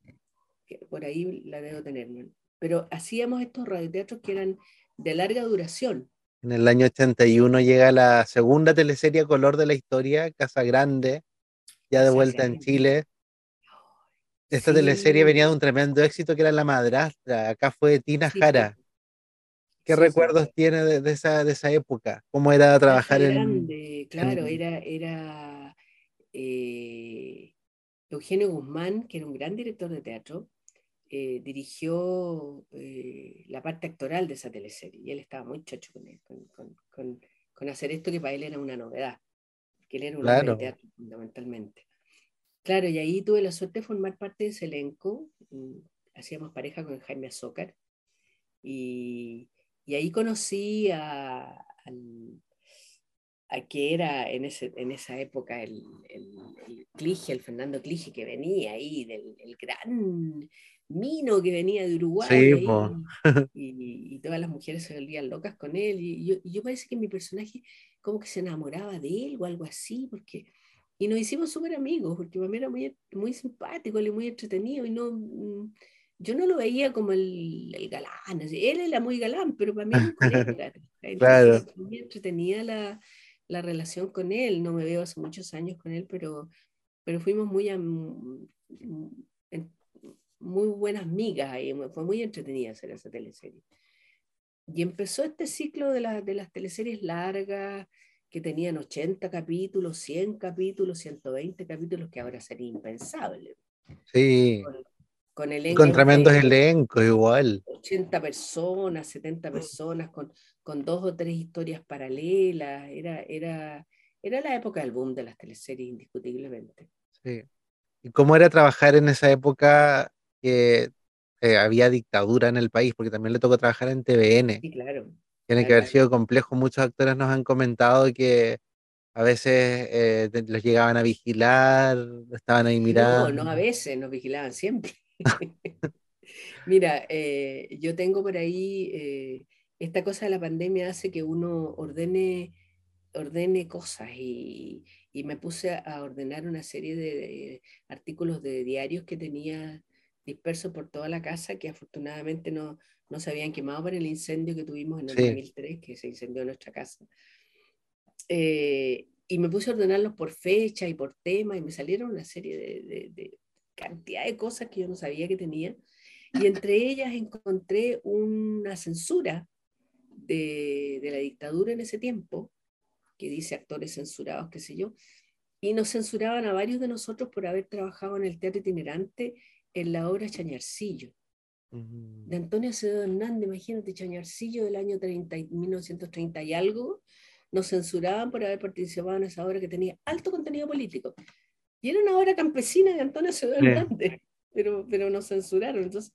que por ahí la debo tener, pero hacíamos estos radioteatros que eran de larga duración, en el año 81 llega la segunda teleserie color de la historia, Casa Grande, ya de vuelta en Chile. Esta teleserie venía de un tremendo éxito que era La Madrastra. Acá fue Tina Jara. ¿Qué recuerdos tiene de, esa, de esa época? ¿Cómo era trabajar en.? Grande, claro, era, era eh, Eugenio Guzmán, que era un gran director de teatro, eh, dirigió eh, la parte actoral de esa teleserie y él estaba muy chocho con, él, con, con, con, hacer esto que para él era una novedad, que él era un de teatro fundamentalmente. Claro, y ahí tuve la suerte de formar parte de ese elenco, mm, hacíamos pareja con Jaime Azócar, y, y ahí conocí a, a que era en, ese, en esa época el, el, el Clige, el Fernando Clige, que venía ahí, del el gran Mino que venía de Uruguay y, todas las mujeres se volvían locas con él y yo, yo, parece que mi personaje como que se enamoraba de él o algo así porque y nos hicimos súper amigos porque para mí era muy, muy simpático y muy entretenido y no mm, yo no lo veía como el, el galán él era muy galán pero para mí era un colega claro. muy entretenida la, la relación con él no me veo hace muchos años con él pero pero fuimos muy muy buenas migas y fue muy entretenida hacer esa teleserie. Y empezó este ciclo de, de las teleseries largas, que tenían 80 capítulos, 100 capítulos, 120 capítulos, que ahora sería impensable. Sí. Con, con tremendos elencos igual. 80 personas, 70 personas, con, con dos o tres historias paralelas. Era, era, era la época del boom de las teleseries, indiscutiblemente. Sí. ¿Y cómo era trabajar en esa época que eh, había dictadura en el país, porque también le tocó trabajar en TVN. Sí, claro. Tiene que haber sido complejo. Muchos actores nos han comentado que a veces eh, los llegaban a vigilar, estaban ahí mirando. No, no a veces, nos vigilaban siempre. Mira, eh, yo tengo por ahí, esta cosa de la pandemia hace que uno ordene, ordene cosas y, y me puse a ordenar una serie de, artículos de diarios que tenía dispersos por toda la casa que afortunadamente no, no se habían quemado por el incendio que tuvimos en el 2003, que se incendió nuestra casa. Eh, y me puse a ordenarlos por fecha y por tema y me salieron una serie de, de, cantidad de cosas que yo no sabía que tenía. Y entre ellas encontré una censura de, de la dictadura en ese tiempo, que dice actores censurados, qué sé yo, y nos censuraban a varios de nosotros por haber trabajado en el teatro itinerante en la obra Chañarcillo, de Antonio Acevedo Hernández, imagínate, Chañarcillo del año 30, 1930 y algo, nos censuraban por haber participado en esa obra que tenía alto contenido político. Y era una obra campesina de Antonio Acevedo Hernández, pero, pero nos censuraron. Entonces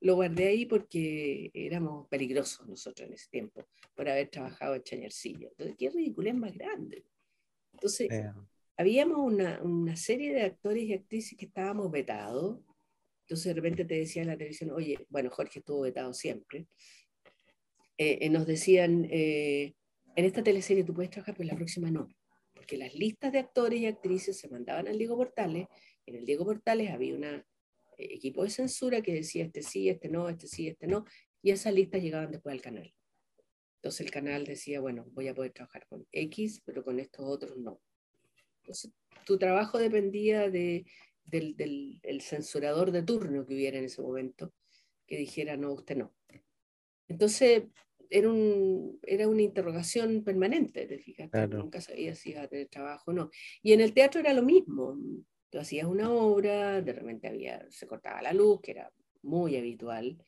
lo guardé ahí porque éramos peligrosos nosotros en ese tiempo por haber trabajado en Chañarcillo. Entonces, qué ridículo es más grande. Entonces, habíamos una, una serie de actores y actrices que estábamos vetados entonces de repente te decía en la televisión, oye, bueno, Jorge estuvo vetado siempre. Eh, eh, nos decían, eh, en esta teleserie tú puedes trabajar, pero en la próxima no. Porque las listas de actores y actrices se mandaban al Diego Portales. En el Diego Portales había un equipo de censura que decía este sí, este no, este sí, este no. Y esas listas llegaban después al canal. Entonces el canal decía, bueno, voy a poder trabajar con X, pero con estos otros no. Entonces tu trabajo dependía de del, censurador de turno que hubiera en ese momento, que dijera, no, usted no. Entonces, era, un, era una interrogación permanente, te fijas, nunca sabía si iba a tener trabajo o no. Y en el teatro era lo mismo, tú hacías una obra, de repente había, se cortaba la luz, que era muy habitual,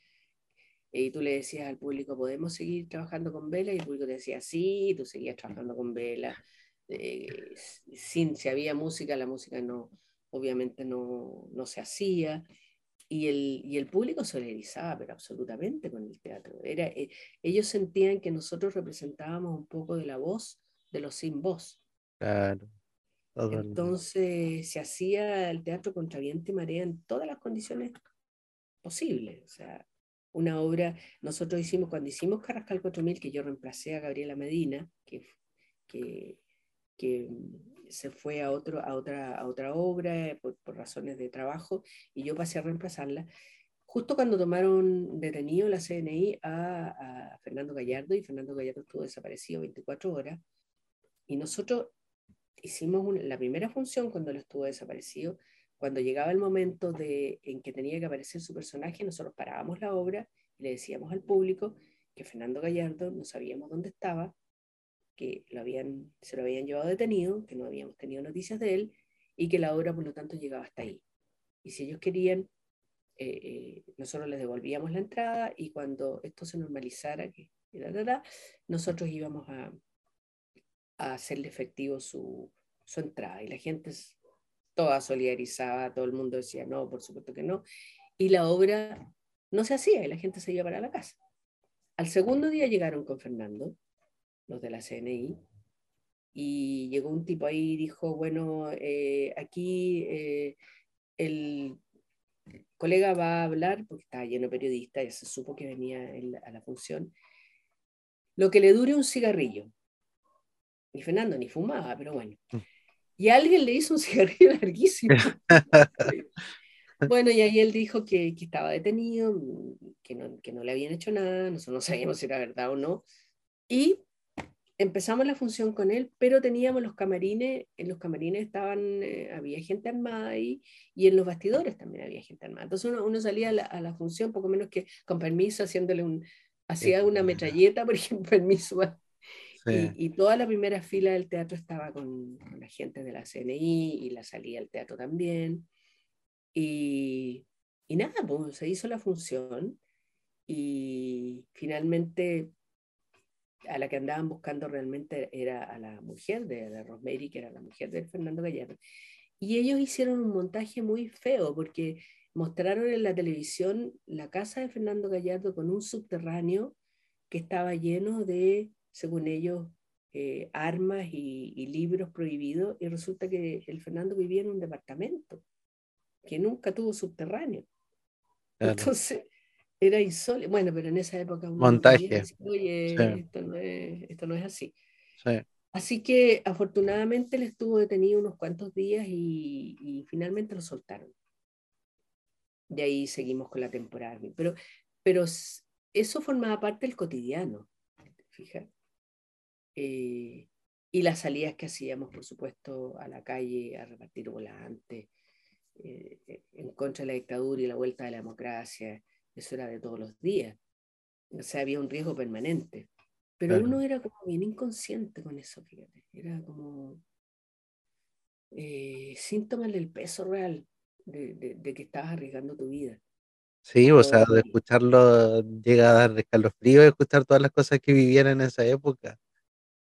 y tú le decías al público, ¿podemos seguir trabajando con vela? Y el público te decía, sí, tú seguías trabajando con vela. Eh, sin, si había música, la música no, obviamente no, no se hacía. Y el, y el, público solidarizaba, pero absolutamente con el teatro. Era, eh, ellos sentían que nosotros representábamos un poco de la voz de los sin voz. Claro. Entonces se hacía el teatro contra viento y marea en todas las condiciones posibles. O sea, una obra, nosotros hicimos, cuando hicimos Carrascal 4000, que yo reemplacé a Gabriela Medina, que, que, que se fue a, otro, a, otra, a otra obra por, razones de trabajo y yo pasé a reemplazarla. Justo cuando tomaron detenido la CNI a, Fernando Gallardo y Fernando Gallardo estuvo desaparecido 24 horas y nosotros hicimos la primera función cuando él estuvo desaparecido. Cuando llegaba el momento de, en que tenía que aparecer su personaje, nosotros parábamos la obra y le decíamos al público que Fernando Gallardo no sabíamos dónde estaba, que lo habían, se lo habían llevado detenido, que no habíamos tenido noticias de él y que la obra, por lo tanto, llegaba hasta ahí. Y si ellos querían, eh, eh, nosotros les devolvíamos la entrada y cuando esto se normalizara, que nosotros íbamos a, a hacerle efectivo su, su entrada. Y la gente toda solidarizada, todo el mundo decía, no, por supuesto que no. Y la obra no se hacía y la gente se iba para la casa. Al segundo día llegaron con Fernando los de la CNI, y llegó un tipo ahí y dijo, bueno, eh, aquí eh, el colega va a hablar, porque estaba lleno de periodistas, ya se supo que venía a la función, lo que le dure un cigarrillo. Y Fernando ni fumaba, pero bueno. Mm. Y alguien le hizo un cigarrillo larguísimo. bueno, y ahí él dijo que, que estaba detenido, que no, que no, le habían hecho nada, nosotros no sabíamos si era verdad o no. Y empezamos la función con él, pero teníamos los camarines, en los camarines estaban, eh, había gente armada ahí y en los bastidores también había gente armada. Entonces uno, salía a la, función poco menos que con permiso, haciéndole un, hacía una metralleta, por ejemplo, permiso. Y, toda la primera fila del teatro estaba con, la gente de la CNI y la salida del teatro también. Y, y nada, pues se hizo la función y finalmente a la que andaban buscando realmente era a la mujer de, de Rosemary, que era la mujer de Fernando Gallardo. Y ellos hicieron un montaje muy feo porque mostraron en la televisión la casa de Fernando Gallardo con un subterráneo que estaba lleno de, según ellos, eh, armas y, y, libros prohibidos y resulta que el Fernando vivía en un departamento que nunca tuvo subterráneo. Entonces, era insólito. Bueno, pero en esa época Montaje. Oye, esto, no es, esto no es así. Así que afortunadamente él estuvo detenido unos cuantos días y, finalmente lo soltaron. De ahí seguimos con la temporada. Pero, pero eso formaba parte del cotidiano, fíjate. Eh, y las salidas que hacíamos, por supuesto, a la calle a repartir volantes, eh, en contra de la dictadura y la vuelta de la democracia, eso era de todos los días. O sea, había un riesgo permanente. Pero uno era como bien inconsciente con eso, fíjate. Era como eh, síntomas del peso real de, que estabas arriesgando tu vida. Sí, o sea, de escucharlo llega a dar escalofrío de escuchar todas las cosas que vivían en esa época.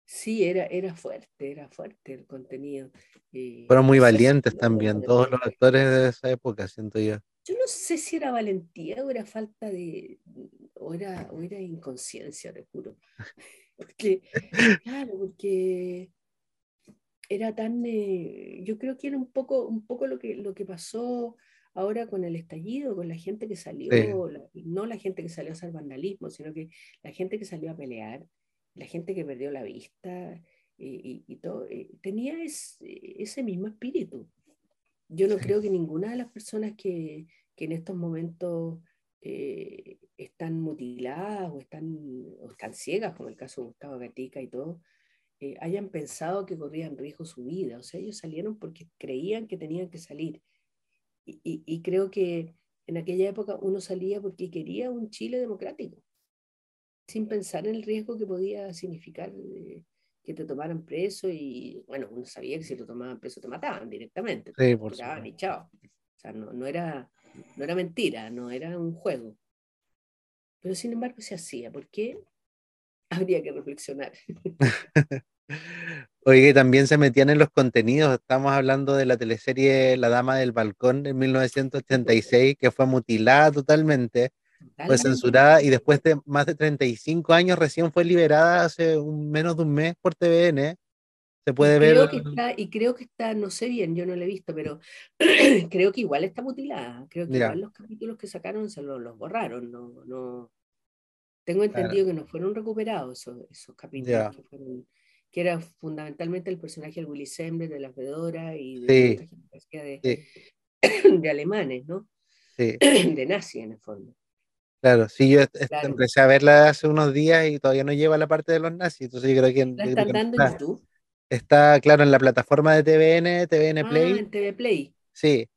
Sí, era, era fuerte, era fuerte el contenido. Fueron muy valientes también, todos los actores de esa época, siento yo. Yo no sé si era valentía o era falta de, o era, o era inconsciencia, te juro. Porque, claro, porque era tan, eh, yo creo que era un poco, un poco lo, que, lo que pasó ahora con el estallido, con la gente que salió, no la gente que salió a hacer vandalismo, sino que la gente que salió a pelear, la gente que perdió la vista y, todo, eh, tenía ese mismo espíritu. Yo no creo que ninguna de las personas que, que en estos momentos eh, están mutiladas o están, o están ciegas, como el caso de Gustavo Gatica y todo, eh, hayan pensado que corrían riesgo su vida. O sea, ellos salieron porque creían que tenían que salir. Y, y, creo que en aquella época uno salía porque quería un Chile democrático, sin pensar en el riesgo que podía significar eh, que te tomaran preso y, bueno, uno sabía que si te tomaban preso te mataban directamente. Sí, por y chao. O sea, no, no, era, no era mentira, no era un juego. Pero sin embargo se hacía. ¿Por qué? Habría que reflexionar. Oye, también se metían en los contenidos. Estamos hablando de la teleserie La Dama del Balcón en 1986, que fue mutilada totalmente, fue censurada y después de más de 35 años recién fue liberada hace un, menos de un mes por TVN. Se puede ver. y creo que está, no sé bien, yo no lo he visto, pero creo que igual está mutilada. Creo que igual los capítulos que sacaron se los, borraron. No, no... Tengo entendido que no fueron recuperados esos, capítulos que, era fundamentalmente el personaje de Willy Semble, de la Fedora y de, de, alemanes, ¿no? De nazi en el fondo. Claro, sí, yo empecé a verla hace unos días y todavía no lleva la parte de los nazis, entonces yo creo que... ¿La están dando en YouTube? Está, claro, en la plataforma de TVN, TVN Play. Ah, en TV Play. Sí.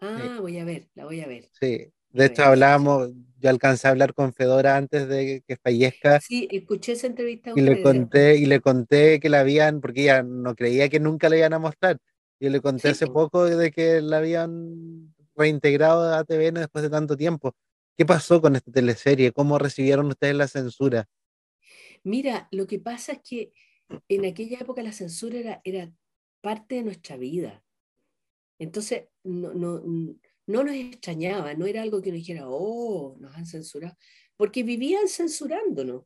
Ah, voy a ver, la voy a ver. Sí. De hecho, hablábamos, yo alcancé a hablar con Fedora antes de que fallezca. Sí, escuché esa entrevista. Y le conté, y le conté que la habían, porque ella no creía que nunca la iban a mostrar. Yo le conté hace poco de que la habían reintegrado a TVN después de tanto tiempo. ¿Qué pasó con esta teleserie? ¿Cómo recibieron ustedes la censura? Mira, lo que pasa es que en aquella época la censura era, era parte de nuestra vida. Entonces, no, no, no nos extrañaba, no era algo que nos dijera, oh, nos han censurado, porque vivían censurándonos.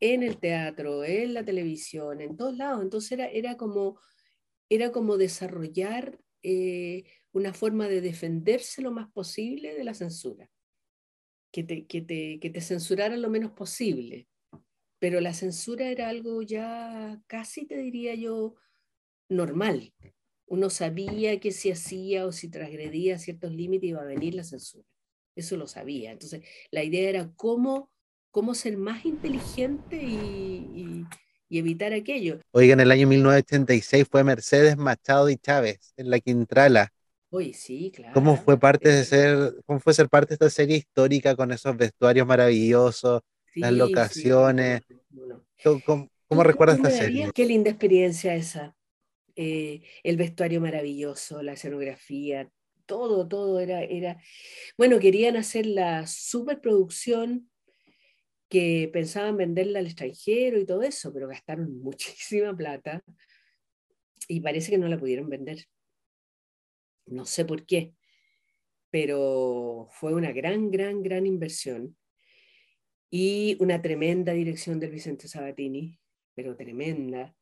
En el teatro, en la televisión, en todos lados. Entonces era, era, como, era como desarrollar eh, una forma de defenderse lo más posible de la censura. Que te, que te, que te censuraran lo menos posible pero la censura era algo ya casi, te diría yo, normal. Uno sabía que si hacía o si transgredía ciertos límites iba a venir la censura. Eso lo sabía. Entonces, la idea era cómo, cómo ser más inteligente y, evitar aquello. Oiga, en el año 1986 fue Mercedes Machado y Chávez en la Quintrala. Oye, sí, claro. ¿Cómo fue parte de ser, cómo fue ser parte de esta serie histórica con esos vestuarios maravillosos, las locaciones. ¿Cómo, recuerdas esta serie? Qué linda experiencia esa. Eh, el vestuario maravilloso, la escenografía, todo, todo era, era. Bueno, querían hacer la superproducción que pensaban venderla al extranjero y todo eso, pero gastaron muchísima plata y parece que no la pudieron vender. No sé por qué, pero fue una gran, gran, gran inversión y una tremenda dirección del Vicente Sabatini, pero tremenda,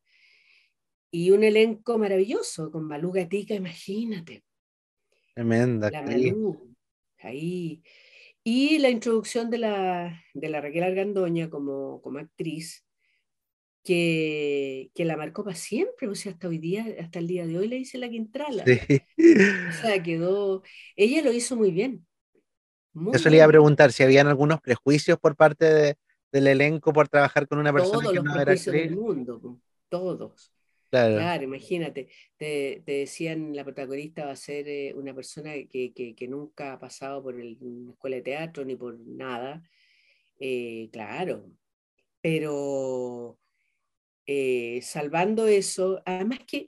y un elenco maravilloso con Malú Gatica, imagínate. Tremenda. La Malú, ahí. Y la introducción de la, de la Raquel Argandoña como, como actriz, que, que, la marcó para siempre, o sea, hasta hoy día, hasta el día de hoy le dice la Quintrala. O sea, quedó, ella lo hizo muy bien. Eso le iba a preguntar si habían algunos prejuicios por parte del elenco por trabajar con una persona todos que los no era prejuicios actriz. del mundo, todos. Claro. Claro, imagínate, te, te decían la protagonista va a ser eh, una persona que, que, que, nunca ha pasado por el, una escuela de teatro ni por nada. Eh, claro, pero eh, salvando eso, además que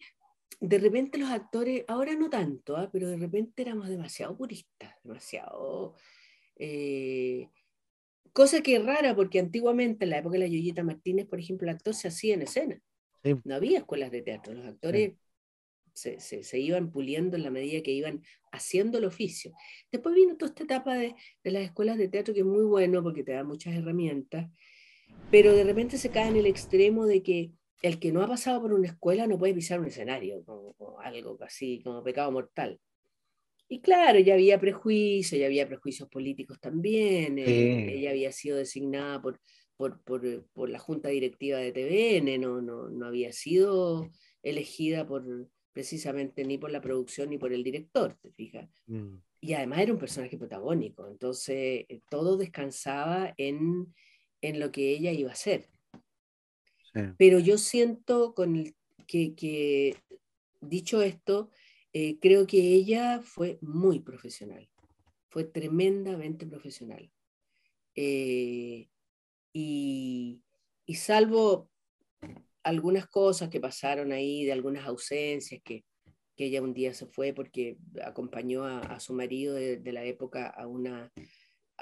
de repente los actores, ahora no tanto, ¿ah? pero de repente éramos demasiado puristas, demasiado... Eh, cosa que es rara porque antiguamente en la época de la Yoyita Martínez, por ejemplo, el actor se hacía en escena. Sí. No había escuelas de teatro, los actores Sí. se, se, se, iban puliendo en la medida que iban haciendo el oficio. Después vino toda esta etapa de, de, las escuelas de teatro que es muy bueno porque te da muchas herramientas, pero de repente se cae en el extremo de que el que no ha pasado por una escuela no puede pisar un escenario, como, como algo así, como pecado mortal. Y claro, ya había prejuicios, ya había prejuicios políticos también, Sí. eh, ella había sido designada por, por, por, por, la junta directiva de TVN, no, no, no había sido elegida por, precisamente ni por la producción ni por el director, ¿te fijas? Mm. Y además era un personaje protagónico, entonces eh, todo descansaba en, en lo que ella iba a hacer. Sí. Pero yo siento con el, que, que, dicho esto, eh, creo que ella fue muy profesional, fue tremendamente profesional. Eh, y, y, salvo algunas cosas que pasaron ahí, de algunas ausencias, que, que ella un día se fue porque acompañó a, a su marido de, de, la época a una,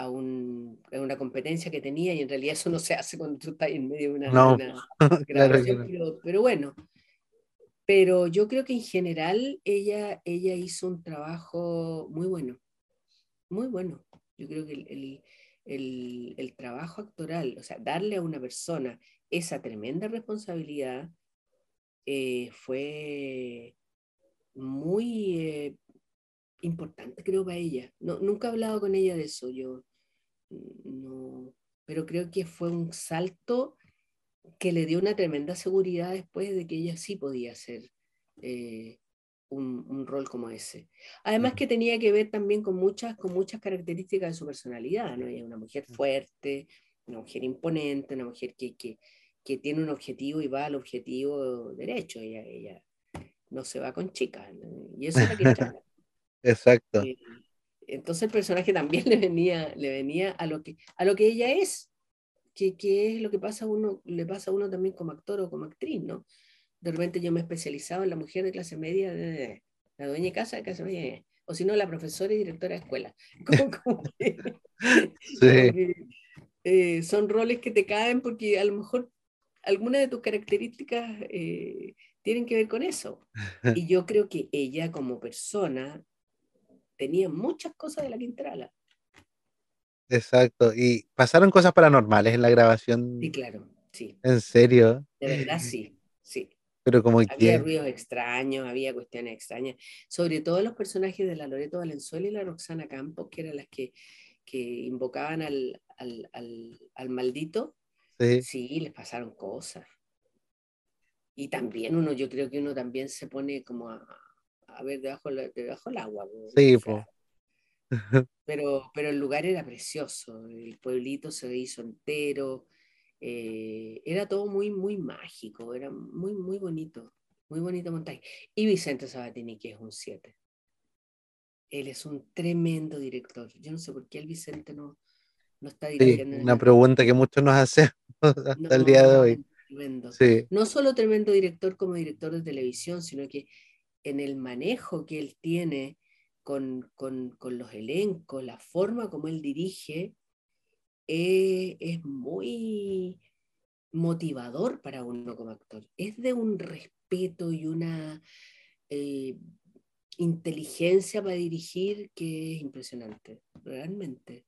a, un, a, una competencia que tenía y en realidad eso no se hace cuando tú estás en medio de una, no, una claro grabación, no. pero, pero, bueno. Pero yo creo que en general ella, ella hizo un trabajo muy bueno, muy bueno. Yo creo que el, el, el, el trabajo actoral, o sea, darle a una persona esa tremenda responsabilidad eh, fue muy eh, importante, creo, para ella. No, nunca he hablado con ella de eso, yo no, pero creo que fue un salto que le dio una tremenda seguridad después de que ella sí podía hacer eh, un, un, rol como ese. Además que tenía que ver también con muchas, con muchas características de su personalidad, ¿no? Ella es una mujer fuerte, una mujer imponente, una mujer que, que, que tiene un objetivo y va al objetivo derecho. Ella, ella no se va con chicas. ¿no? Y eso es la que. Exacto. Eh, entonces el personaje también le venía, le venía a, lo que, a lo que ella es, que, que es lo que pasa a uno, le pasa a uno también como actor o como actriz, ¿no? De repente yo me he especializado en la mujer de clase media, de, de, la dueña de casa de clase media, o si no, la profesora y directora de escuela. Como, como que, sí. como que, eh, son roles que te caen porque a lo mejor algunas de tus características eh, tienen que ver con eso. Y yo creo que ella como persona tenía muchas cosas de la Quintrala. Exacto. Y pasaron cosas paranormales en la grabación. Sí, claro, sí. ¿En serio? De verdad, sí, sí. Pero como había que... ruidos extraños, había cuestiones extrañas, sobre todo los personajes de la Loreto Valenzuela y la Roxana Campos, que eran las que, que invocaban al, al, al, al maldito. Sí. sí, les pasaron cosas. Y también uno, yo creo que uno también se pone como a, a ver debajo, debajo del agua. Sí, o sea, pero, pero el lugar era precioso, el pueblito se hizo entero, eh, era todo muy, muy mágico, era muy, muy bonito, muy bonito montaje. Y Vicente Sabatini, que es un 7. Él es un tremendo director. Yo no sé por qué el Vicente no, no está dirigiendo. Sí, una pregunta que muchos nos hacemos hasta no, el día de hoy. Tremendo. Sí. No solo tremendo director como director de televisión, sino que en el manejo que él tiene con, con, con los elencos, la forma como él dirige, eh, es muy motivador para uno como actor. Es de un respeto y una eh, inteligencia para dirigir que es impresionante, realmente.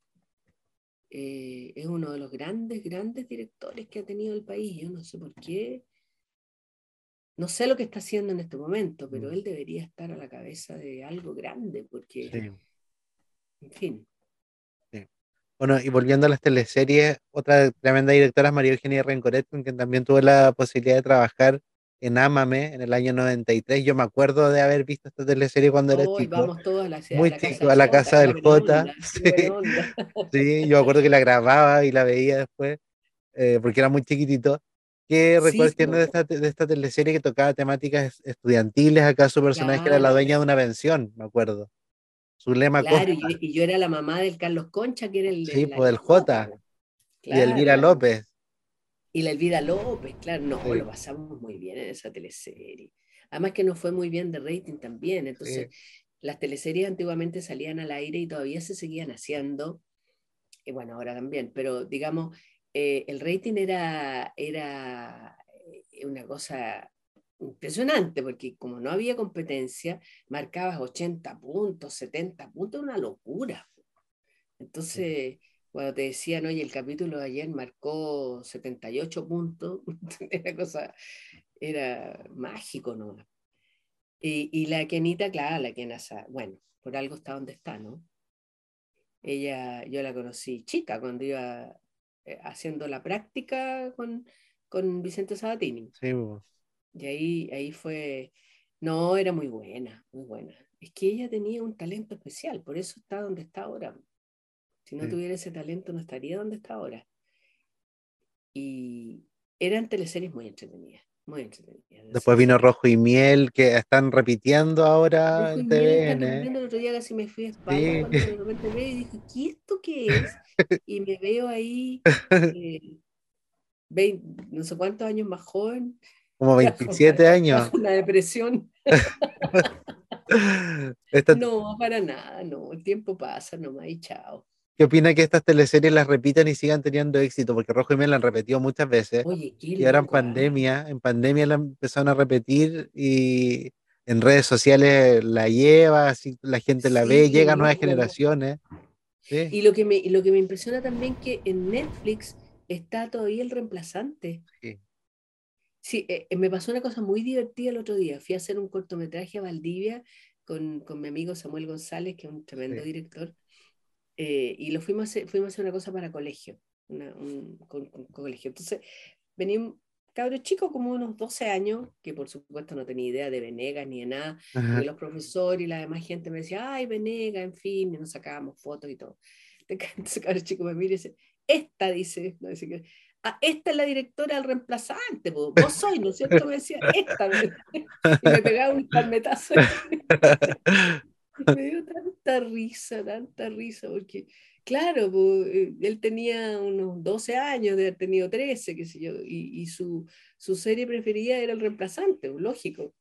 Eh, es uno de los grandes, grandes directores que ha tenido el país. Yo no sé por qué. No sé lo que está haciendo en este momento, pero él debería estar a la cabeza de algo grande, porque, sí. en fin, Bueno, y volviendo a las teleseries, otra tremenda directora es María Eugenia Rencoret, con quien también tuve la posibilidad de trabajar en Ámame en el año 93. Yo me acuerdo de haber visto esta teleserie cuando era chico. Vamos todos a la, Muy chico, a la casa del Jota. Sí. yo me acuerdo que la grababa y la veía después, eh, porque era muy chiquitito. ¿Qué recuerdos tiene de esta, de esta teleserie que tocaba temáticas estudiantiles? Acá su personaje era la dueña de una pensión, me acuerdo. Su lema Claro, y, yo era la mamá del Carlos Concha, que era el. Sí, pues del J. y Elvira López. Y la Elvira López, claro, no, lo pasamos muy bien en esa teleserie. Además que nos fue muy bien de rating también. Entonces, las teleseries antiguamente salían al aire y todavía se seguían haciendo. Y bueno, ahora también, pero digamos, eh, el rating era, era eh, una cosa impresionante, porque como no había competencia, marcabas 80 puntos, 70 puntos, una locura. Entonces, cuando te decían, oye, el capítulo de ayer marcó 78 puntos, era cosa, era mágico, ¿no? Y, y la Kenita, claro, la Kenasa, bueno, por algo está donde está, ¿no? Ella, yo la conocí chica cuando iba eh, haciendo la práctica con, con Vicente Sabatini. Sí, y ahí, ahí fue, no, era muy buena, muy buena. Es que ella tenía un talento especial, por eso está donde está ahora. Si no tuviera ese talento, no estaría donde está ahora. Y eran teleseries muy entretenidas, muy entretenidas. Después vino Rojo y Miel, que están repitiendo ahora en TVN. El otro día casi me fui a España cuando de repente veo y dije, ¿qué esto qué es? Y me veo ahí, eh, no sé cuántos años más joven, como 27 años. Una depresión. No, para nada, no. El tiempo pasa nomás y chao. ¿Qué opina que estas teleseries las repitan y sigan teniendo éxito? Porque Rojo y Miel la han repetido muchas veces. Oye, qué y ahora en pandemia, en pandemia la empezaron a repetir y en redes sociales la lleva, así la gente la ve, llega a nuevas generaciones. Y lo que, me, lo que me impresiona también que en Netflix está todavía el reemplazante. Sí. Sí, eh, eh, me pasó una cosa muy divertida el otro día. Fui a hacer un cortometraje a Valdivia con, con mi amigo Samuel González, que es un tremendo director, eh, y lo fuimos a, hacer, fuimos a hacer una cosa para colegio, un, colegio. Entonces, venía un cabro chico como unos 12 años, que por supuesto no tenía idea de Venegas ni de nada, y los profesores y la demás gente me decía, ay, Venegas, en fin, y nos sacábamos fotos y todo. Entonces, cabro chico me mira y dice, esta, dice, no, dice que, ah, esta es la directora del reemplazante, vos sois, ¿no es cierto? Me decía, esta, y me pegaba un palmetazo. me dio tanta risa, tanta risa, porque, claro, eh, él tenía unos 12 años, de haber tenido 13, qué sé yo, y, su, su, serie preferida era el reemplazante, lógico.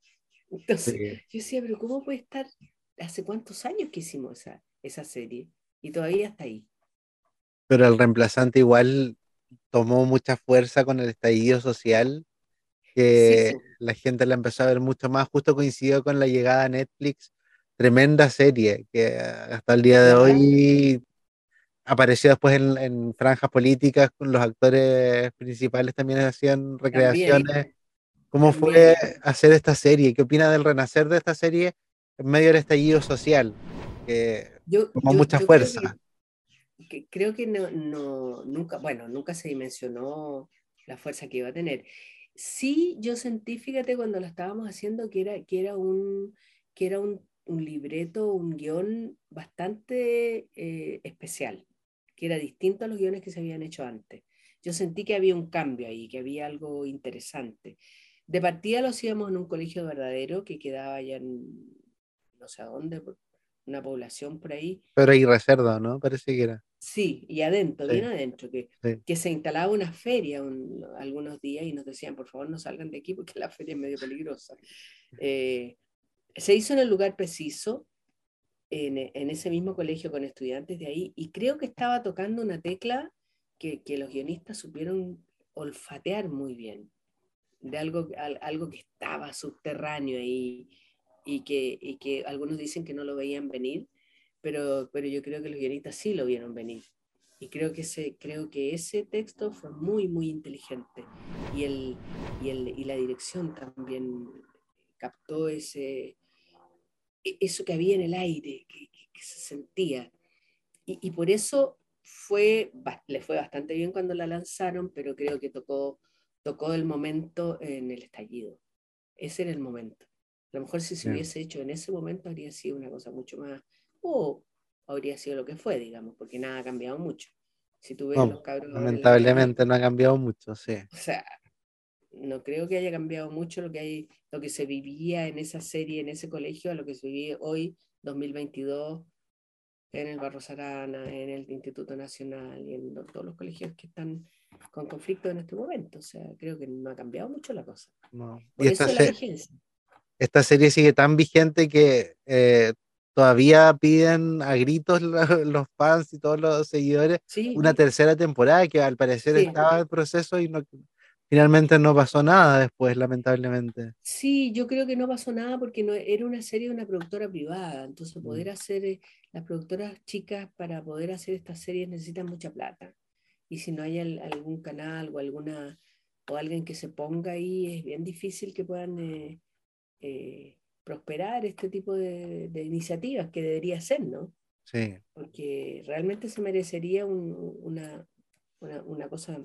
Entonces, yo decía, pero ¿cómo puede estar? ¿Hace cuántos años que hicimos esa, esa serie? Y todavía está ahí. Pero el reemplazante igual tomó mucha fuerza con el estallido social, que la gente la empezó a ver mucho más, justo coincidió con la llegada a Netflix, tremenda serie, que hasta el día de hoy apareció después en, franjas políticas, con los actores principales también hacían recreaciones. ¿Cómo fue hacer esta serie? ¿Qué opina del renacer de esta serie en medio del estallido social? Que tomó mucha fuerza creo que no, no, nunca, bueno, nunca se dimensionó la fuerza que iba a tener. Sí, yo sentí, fíjate, cuando lo estábamos haciendo, que era, que era, un, que era un, un libreto, un guion bastante eh, especial, que era distinto a los guiones que se habían hecho antes. Yo sentí que había un cambio ahí, que había algo interesante. De partida lo hacíamos en un colegio verdadero que quedaba allá en no sé a dónde, una población por ahí. Pero ahí reserva, ¿no? Parece que era. Sí, y adentro, bien adentro, que, que se instalaba una feria algunos días y nos decían, por favor, no salgan de aquí porque la feria es medio peligrosa. Eh, se hizo en el lugar preciso, en, en, ese mismo colegio con estudiantes de ahí, y creo que estaba tocando una tecla que, que los guionistas supieron olfatear muy bien, de algo, algo que estaba subterráneo ahí y que, y que algunos dicen que no lo veían venir, pero, pero yo creo que los guionistas sí lo vieron venir. Y creo que ese, creo que ese texto fue muy, muy inteligente. Y, el, y, el, y la dirección también captó ese, e, eso que había en el aire, que, que, se sentía. Y, y, por eso fue, le fue bastante bien cuando la lanzaron, pero creo que tocó, tocó el momento en el estallido. Ese era el momento. A lo mejor si se hubiese hecho en ese momento habría sido una cosa mucho más, o habría sido lo que fue, digamos, porque nada ha cambiado mucho. Si tú ves los cabros. Lamentablemente no ha cambiado mucho, sí. O sea, no creo que haya cambiado mucho lo que, hay, lo que se vivía en esa serie, en ese colegio, a lo que se vive hoy, 2022, en el Barro Sarana, en el Instituto Nacional y en todos los colegios que están con conflicto en este momento. O sea, creo que no ha cambiado mucho la cosa. No. y esta, esta serie sigue tan vigente que eh, todavía piden a gritos los, fans y todos los seguidores una tercera temporada que al parecer estaba en proceso y no, finalmente no pasó nada después, lamentablemente. Sí, yo creo que no pasó nada porque no, era una serie de una productora privada, entonces poder hacer, eh, las productoras chicas para poder hacer estas series necesitan mucha plata. Y si no hay algún canal o alguna o alguien que se ponga ahí, es bien difícil que puedan eh, eh, prosperar este tipo de, iniciativas que debería ser, ¿no? Sí. Porque realmente se merecería una, una, una cosa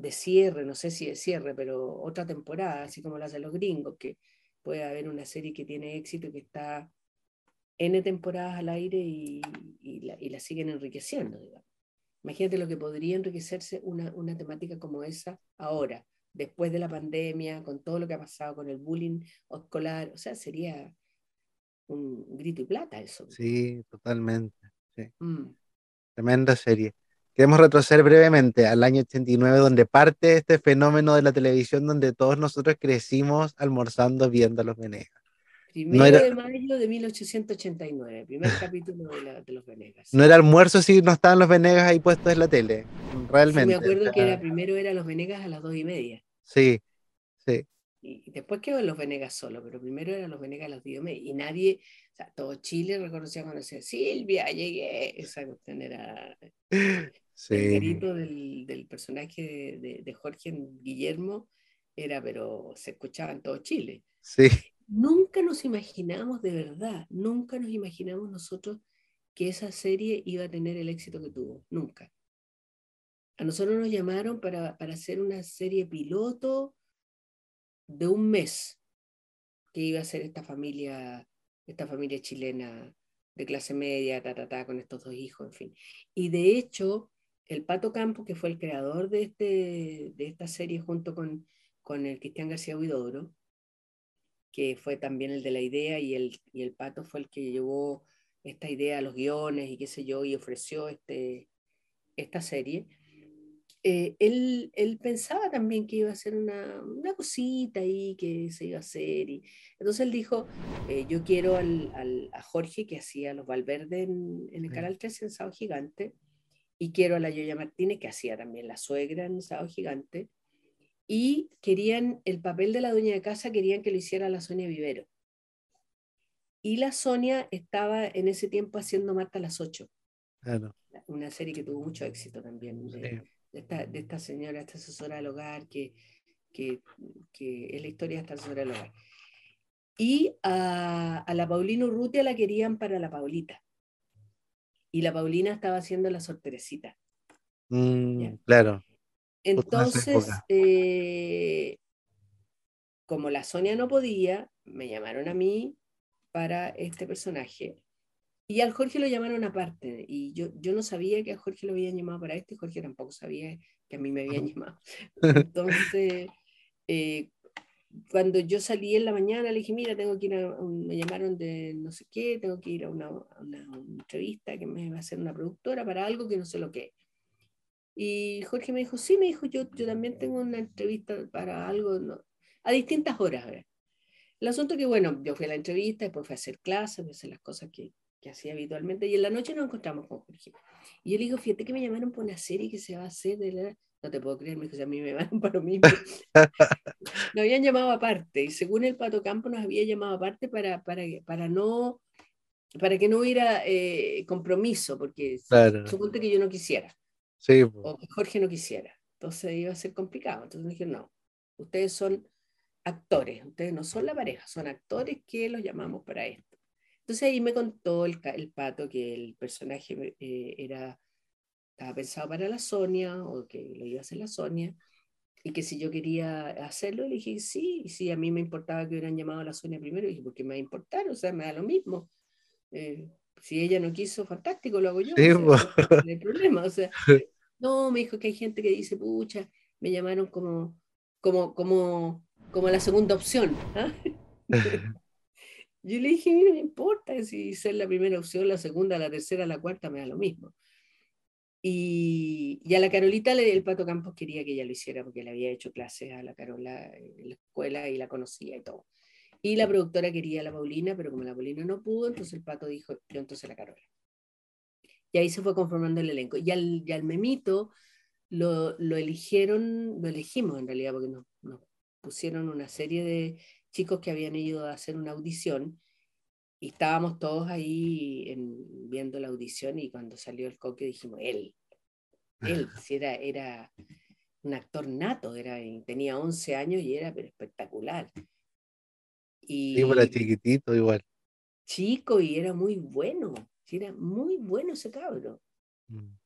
de cierre, no sé si de cierre, pero otra temporada, así como las de los gringos, que puede haber una serie que tiene éxito y que está N temporadas al aire y, la, siguen enriqueciendo. Imagínate lo que podría enriquecerse una, una, temática como esa ahora, después de la pandemia, con todo lo que ha pasado con el bullying escolar, o sea, sería un grito y plata eso. Sí, totalmente. Mm. Tremenda serie. Queremos retroceder brevemente al año 89, donde parte este fenómeno de la televisión donde todos nosotros crecimos almorzando viendo a los Venegas. Primero de mayo de 1889, primer capítulo de, los Venegas. No era almuerzo si no estaban los Venegas ahí puestos en la tele, realmente. me acuerdo que era, primero era los Venegas a las dos y media. Sí, sí. Y, después quedó los Venegas solo, pero primero eran los Venegas las dos y nadie, o sea, todo Chile reconocía cuando decía, Silvia, llegué. Esa cuestión era El grito del, personaje de, Jorge Guillermo era, pero se escuchaba en todo Chile. Sí. Nunca nos imaginamos de verdad, nunca nos imaginamos nosotros que esa serie iba a tener el éxito que tuvo, nunca. A nosotros nos llamaron para, para hacer una serie piloto de un mes que iba a ser esta familia, esta familia chilena de clase media, ta, ta, ta, con estos dos hijos, en fin. Y de hecho, el Pato Campo, que fue el creador de, este, de esta serie junto con, con el Cristian García Huidobro, que fue también el de la idea, y el, y el Pato fue el que llevó esta idea a los guiones y qué sé yo, y ofreció este, esta serie. Eh, él, él, pensaba también que iba a ser una, una, cosita ahí que se iba a hacer. Y, entonces él dijo, eh, yo quiero al, al, a Jorge que hacía los Valverde en, en el Canal 13 en Sao Gigante, y quiero a la Yoya Martínez, que hacía también la suegra en Sábado Gigante, y querían el papel de la dueña de casa, querían que lo hiciera la Sonia Vivero. Y la Sonia estaba en ese tiempo haciendo Marta a las 8. Una serie que tuvo mucho éxito también, de, esta, señora, esta asesora del hogar, que, que, es la historia de esta asesora del hogar. Y a, a la Paulina Urrutia la querían para la Paulita y la Paulina estaba haciendo la sorterecita. Mm, claro. Entonces, eh, como la Sonia no podía, me llamaron a mí para este personaje. Y al Jorge lo llamaron aparte. Y yo, yo no sabía que a Jorge lo habían llamado para este, y Jorge tampoco sabía que a mí me habían llamado. Entonces, eh, cuando yo salí en la mañana, le dije, mira, tengo que ir a, me llamaron de no sé qué, tengo que ir a una, entrevista que me va a hacer una productora para algo que no sé lo que Y Jorge me dijo, sí, me dijo, yo, yo también tengo una entrevista para algo, a distintas horas. El asunto que, bueno, yo fui a la entrevista, después fui a hacer clases, fui a hacer las cosas que, que hacía habitualmente, y en la noche nos encontramos con Jorge. Y yo le digo, fíjate que me llamaron por una serie que se va a hacer de la no te puedo creer, me dijo, a mí me van para lo mismo. nos habían llamado aparte, y según el Pato Campo nos había llamado aparte para, para, para no para que no hubiera eh, compromiso, porque claro. suponte que yo no quisiera, sí, o que Jorge no quisiera, entonces iba a ser complicado. Entonces dije, no, ustedes son actores, ustedes no son la pareja, son actores que los llamamos para esto. Entonces ahí me contó el, el pato que el personaje eh, era estaba pensado para la Sonia o que lo iba a hacer la Sonia y que si yo quería hacerlo, le dije sí, sí, a mí me importaba que hubieran llamado a la Sonia primero, y dije, ¿por qué me va a importar? O sea, me da lo mismo. Eh, si ella no quiso, fantástico, lo hago yo. no hay problema. O sea, no, me dijo que hay gente que dice, pucha, me llamaron como, como, como, como la segunda opción. ¿ah? yo le dije, mira, no importa si ser la primera opción, la segunda, la tercera, la cuarta, me da lo mismo. Y, a la Carolita el Pato Campos quería que ella lo hiciera porque le había hecho clases a la Carola en la escuela y la conocía y todo. Y la productora quería a la Paulina, pero como la Paulina no pudo, entonces el Pato dijo, yo entonces la Carola. Y ahí se fue conformando el elenco. Y al, al memito lo, lo, eligieron, lo elegimos en realidad, porque nos, nos pusieron una serie de chicos que habían ido a hacer una audición y estábamos todos ahí en, viendo la audición y cuando salió el coque dijimos, él, él, si era, era un actor nato, era, tenía 11 años y era espectacular. Y, sí, era chiquitito igual. Chico y era muy bueno, era muy bueno ese cabro. Mm.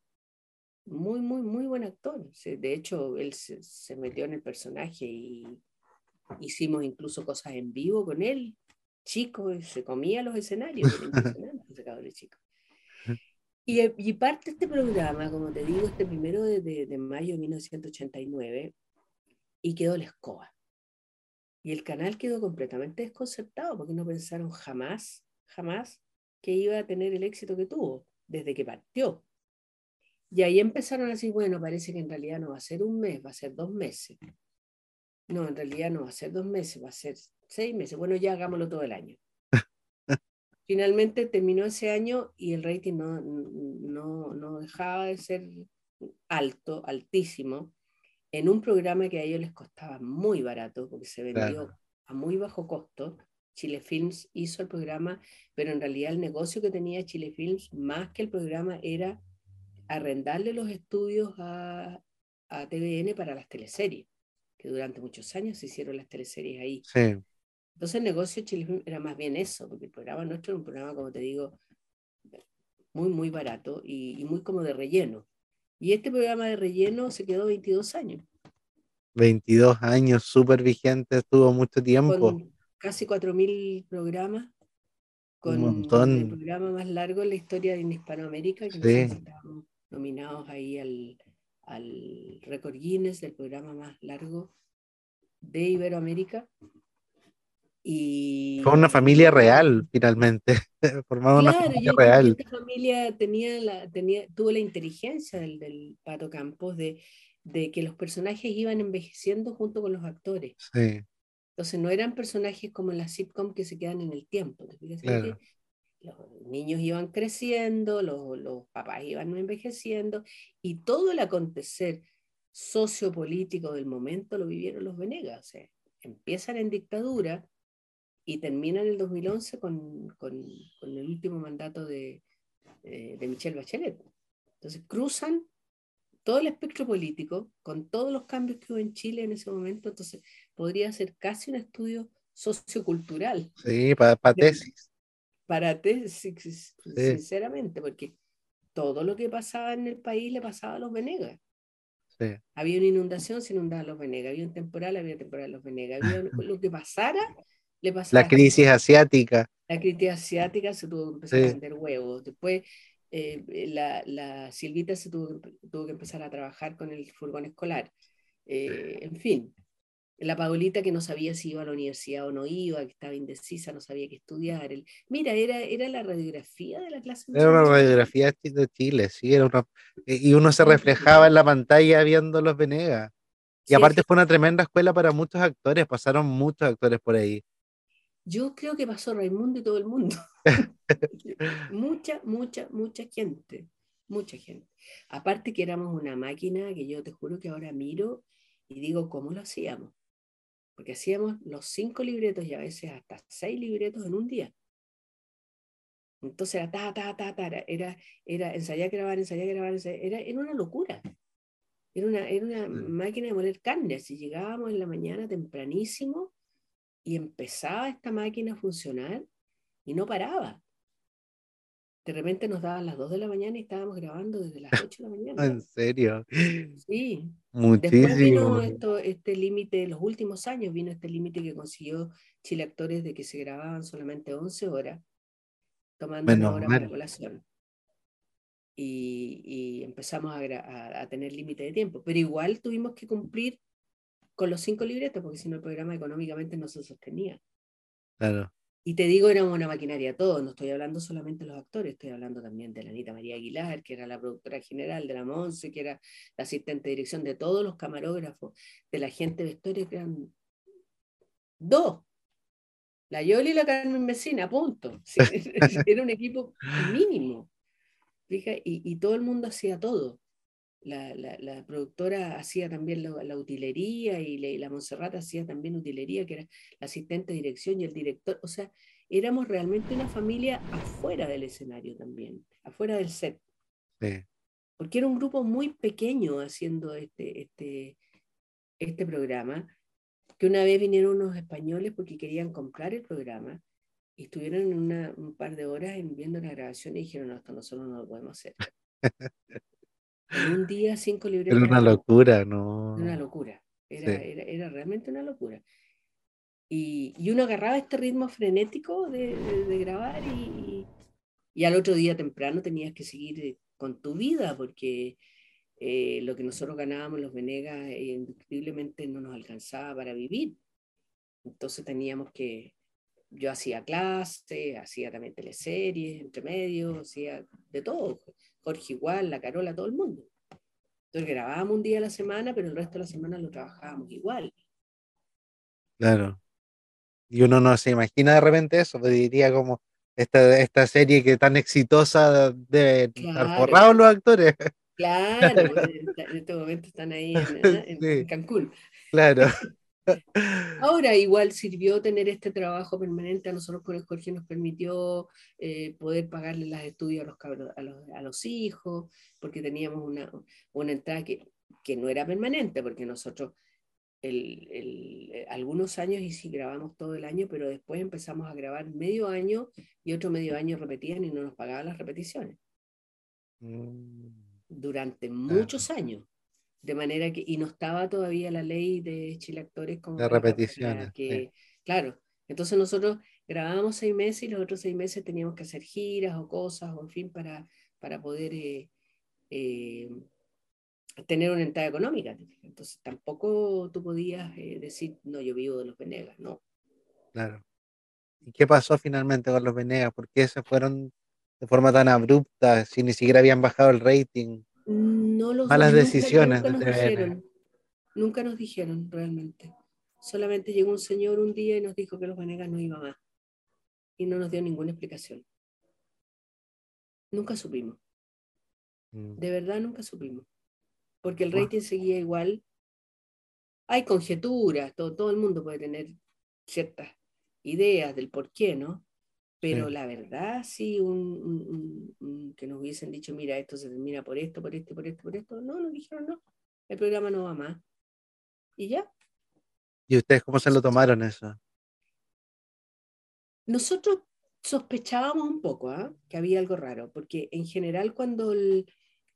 Muy, muy, muy buen actor. De hecho, él se, se metió en el personaje y hicimos incluso cosas en vivo con él chico, se comía los escenarios, chico. Y, y, parte de este programa, como te digo, este primero de, de, mayo de 1989, y quedó la escoba. Y el canal quedó completamente desconcertado porque no pensaron jamás, jamás que iba a tener el éxito que tuvo desde que partió. Y ahí empezaron a decir, bueno, parece que en realidad no va a ser un mes, va a ser dos meses. No, en realidad no va a ser dos meses, va a ser seis meses. Bueno, ya hagámoslo todo el año. Finalmente terminó ese año y el rating no, no, no dejaba de ser alto, altísimo, en un programa que a ellos les costaba muy barato, porque se vendió a muy bajo costo. Chile Films hizo el programa, pero en realidad el negocio que tenía Chile Films, más que el programa, era arrendarle los estudios a, a TVN para las teleseries que durante muchos años se hicieron las teleseries ahí. Sí. Entonces el negocio Chile era más bien eso, porque el programa nuestro era un programa, como te digo, muy, muy barato y, muy como de relleno. Y este programa de relleno se quedó 22 años. 22 años, súper vigente, estuvo mucho tiempo. Con casi 4.000 programas, con un montón. el programa más largo en la historia de Hispanoamérica, que sí. estábamos nominados ahí al, al récord Guinness del programa más largo de Iberoamérica. Y, Fue una familia real, finalmente. Formaba una familia real. Esta familia tenía la, tenía, tuvo la inteligencia del, del Pato Campos de, de, que los personajes iban envejeciendo junto con los actores. Sí. Entonces no eran personajes como en la sitcom que se quedan en el tiempo los niños iban creciendo, los, los, papás iban envejeciendo y todo el acontecer sociopolítico del momento lo vivieron los Venegas. O sea, empiezan en dictadura y terminan en el 2011 con, con, con el último mandato de, eh, de Michelle Bachelet. Entonces cruzan todo el espectro político con todos los cambios que hubo en Chile en ese momento. Entonces podría ser casi un estudio sociocultural. Sí, para tesis para ti, sinceramente, porque todo lo que pasaba en el país le pasaba a los Venegas. Había una inundación, se inundaban los Venegas, había un temporal, había temporal los Venegas, había lo que pasara, le pasaba. La crisis asiática. La crisis asiática se tuvo que empezar a vender huevos. Después eh, la, la, Silvita se tuvo, tuvo, que empezar a trabajar con el furgón escolar. Eh, en fin, la Paulita que no sabía si iba a la universidad o no iba, que estaba indecisa, no sabía qué estudiar. El, mira, era, era la radiografía de la clase. Era una radiografía de Chile, sí, era una, y uno se reflejaba en la pantalla viendo los Venegas. Y aparte fue una tremenda escuela para muchos actores, pasaron muchos actores por ahí. Yo creo que pasó Raimundo y todo el mundo. mucha, mucha, mucha gente, mucha gente. Aparte que éramos una máquina que yo te juro que ahora miro y digo, ¿cómo lo hacíamos? Porque hacíamos los cinco libretos y a veces hasta seis libretos en un día. Entonces era ta, ta, ta, ta, era, era ensayar, grabar, ensayar, grabar, Era, era una locura. Era una, era una mm. máquina de moler carne. Si llegábamos en la mañana tempranísimo y empezaba esta máquina a funcionar y no paraba. De repente nos daban las 2 de la mañana y estábamos grabando desde las 8 de la mañana. ¿En serio? Sí. Muchísimo. Después vino esto, este límite, los últimos años vino este límite que consiguió Chile Actores de que se grababan solamente 11 horas, tomando Menos una hora mal. para colación. Y, y empezamos a, a- a tener límite de tiempo. Pero igual tuvimos que cumplir con los cinco libretos, porque si no el programa económicamente no se sostenía. Claro. Y te digo, éramos una maquinaria todo, no estoy hablando solamente de los actores, estoy hablando también de la Anita María Aguilar, que era la productora general de la Monse, que era la asistente de dirección de todos los camarógrafos, de la gente de vestuario, que eran dos. La Yoli y la Carmen Messina, punto. Era un equipo mínimo. Y, y todo el mundo hacía todo. La, la- la productora hacía también la, la utilería y la, y la Montserrat hacía también utilería, que era la asistente de dirección y el director. O sea, éramos realmente una familia afuera del escenario también, afuera del set, Sí. porque era un grupo muy pequeño haciendo este, este, este programa, que una vez vinieron unos españoles porque querían comprar el programa y estuvieron una- un par de horas en- viendo la grabación y dijeron, no, esto nosotros no lo podemos hacer. En un día, cinco libretos. Era una locura, ¿no? una locura. Era, Sí. era, era realmente una locura. Y, y uno agarraba este ritmo frenético de, de- de grabar y, y al otro día temprano tenías que seguir eh, con tu vida porque eh, lo que nosotros ganábamos los Venegas eh, indiscutiblemente no nos alcanzaba para vivir. Entonces teníamos que, yo hacía clase, hacía también teleseries, entre medio, hacía de todo. Jorge igual, la Carola, todo el mundo. Entonces grabábamos un día a la semana, pero el resto de la semana lo trabajábamos igual. Claro. Y uno no se imagina de repente eso, pues diría como esta, esta serie que tan exitosa debe estar Claro. forrados los actores. Claro, en este momento están ahí en, en- Sí. en Cancún. Claro. Ahora igual sirvió tener este trabajo permanente. A nosotros con el Jorge nos permitió eh, poder pagarle los estudios a los, cabros- a los, a los hijos, porque teníamos una, una entrada que, que no era permanente, porque nosotros el- el- eh, algunos años y sí grabamos todo el año, pero después empezamos a grabar medio año y otro medio año repetían y no nos pagaban las repeticiones Mm, durante muchos años. De manera que, y no estaba todavía la ley de Chile Actores como De repeticiones, que, claro. Entonces nosotros grabábamos seis meses y los otros seis meses teníamos que hacer giras o cosas, o en fin, para, para poder eh, eh, tener una entrada económica. Entonces tampoco tú podías eh, decir, no, yo vivo de los Venegas, no. claro. ¿Y qué pasó finalmente con los Venegas? ¿Por qué se fueron de forma tan abrupta si ni siquiera habían bajado el rating? No los Malas nunca- decisiones Nunca nos de dijeron, nunca nos dijeron realmente. Solamente llegó un señor un día y nos dijo que los Venegas no iba más. Y no nos dio ninguna explicación. Nunca supimos. Mm, De verdad nunca supimos. Porque el rating seguía igual. Hay conjeturas, todo, todo el mundo puede tener ciertas ideas del por qué, ¿no? Pero Sí. la verdad, sí, un, un- un- que nos hubiesen dicho, mira, esto se termina por esto, por esto, por esto, por esto. No, nos dijeron no. El programa no va más. Y ya. ¿Y ustedes cómo se lo tomaron eso? Nosotros sospechábamos un poco ¿ah? que había algo raro, porque en general cuando, el-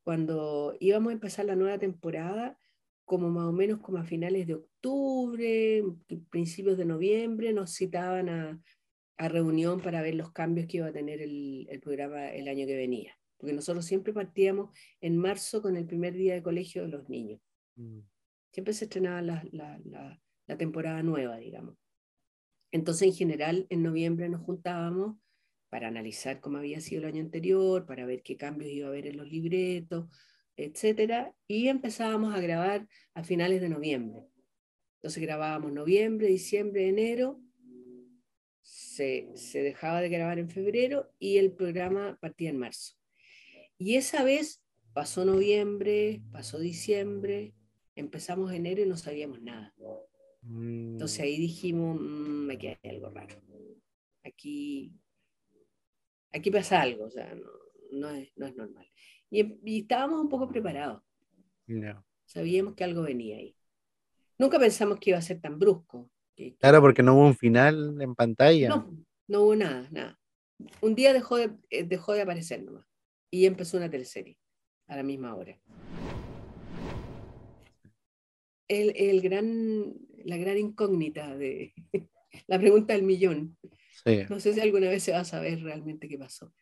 cuando íbamos a empezar la nueva temporada, como más o menos como a finales de octubre, principios de noviembre, nos citaban a, a reunión para ver los cambios que iba a tener el, el programa el año que venía. Porque nosotros siempre partíamos en marzo con el primer día de colegio de los niños. Mm, Siempre se estrenaba la, la- la- la temporada nueva, digamos. Entonces, en general, en noviembre nos juntábamos para analizar cómo había sido el año anterior, para ver qué cambios iba a haber en los libretos, etcétera, y empezábamos a grabar a finales de noviembre. Entonces grabábamos noviembre, diciembre, enero, se, se dejaba de grabar en febrero y el programa partía en marzo. Y esa vez pasó noviembre, pasó diciembre, empezamos enero y no sabíamos nada. mm, Entonces ahí dijimos, "Mm, me queda algo raro. Aquí, aquí pasa algo, o sea, no, no es, no es normal. Y, em- y estábamos un poco preparados, ya. sabíamos que algo venía ahí. Nunca pensamos que iba a ser tan brusco. Que- Claro, porque no hubo un final en pantalla. no, no hubo nada, nada. un día dejó de, eh, dejó de aparecer nomás. Y empezó una teleserie a la misma hora. El, el gran, la gran incógnita de la pregunta del millón. No sé si alguna vez se va a saber realmente qué pasó.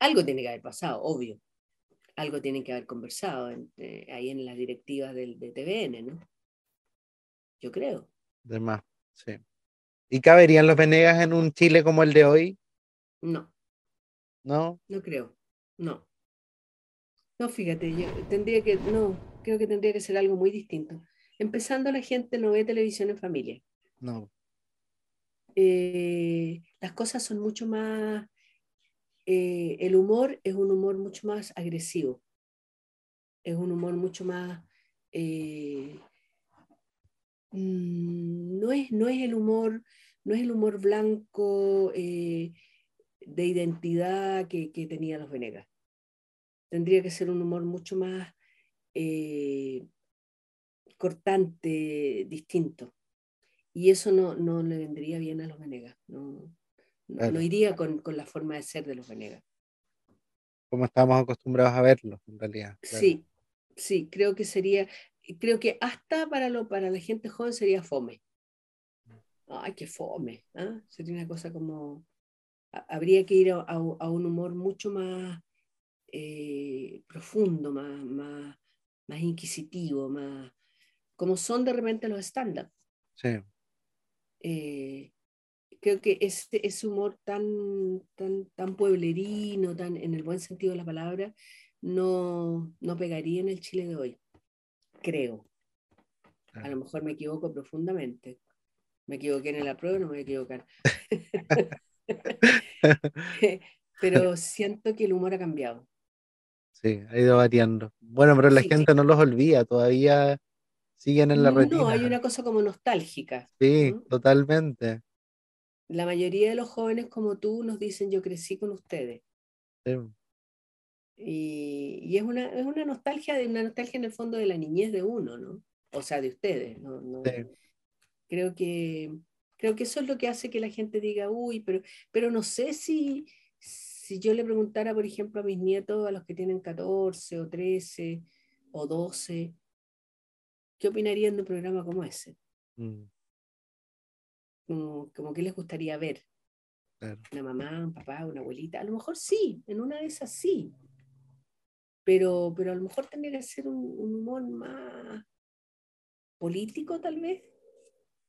Algo tiene que haber pasado, obvio. Algo tienen que haber conversado ahí en las directivas del, de TVN, ¿no? Yo creo. De más, sí. ¿Y caberían los Venegas en un Chile como el de hoy? No. ¿No? No creo. No. No, fíjate, yo tendría que, no, creo que tendría que ser algo muy distinto. Empezando, la gente no ve televisión en familia. No. Eh, las cosas son mucho más, eh, el humor es un humor mucho más agresivo, es un humor mucho más, eh, no, es, no es el humor, no es el humor blanco de identidad que, que tenía los Venegas. Tendría que ser un humor mucho más cortante, distinto y eso no, no le vendría bien a los Venegas, no, no, iría con, con, la forma de ser de los Venegas. Como estamos acostumbrados a verlo, en realidad. Sí, sí, creo que sería, creo que hasta para, lo, para la gente joven sería fome. Ay, qué fome, ¿ah? sería una cosa como, habría que ir a, a, un humor mucho más eh, profundo, más, más, más inquisitivo, más como son de repente los estándares. Sí. Eh, creo que ese, ese, humor tan, tan, tan pueblerino, tan en el buen sentido de la palabra, no, no pegaría en el Chile de hoy, creo. A lo mejor me equivoco profundamente. Me equivoqué en la prueba, no me voy a equivocar. pero siento que el humor ha cambiado. Sí, ha ido variando. Bueno, pero la gente no los olvida, todavía siguen en la retina. No, hay una cosa como nostálgica. Sí, totalmente. La mayoría de los jóvenes como tú nos dicen yo crecí con ustedes. Sí. Y, y, es, una, es una nostalgia, de una nostalgia en el fondo de la niñez de uno, ¿no? O sea, de ustedes. ¿no? no sí. Creo que creo que eso es lo que hace que la gente diga, uy, pero, pero no sé si, si yo le preguntara, por ejemplo, a mis nietos, a los que tienen 14 o 13 o 12, ¿qué opinarían de un programa como ese? Mm. Como, que les gustaría ver. Una mamá, un papá, una abuelita. A lo mejor sí, en una de esas sí. Pero, pero a lo mejor tendría que ser un, humor más político, tal vez.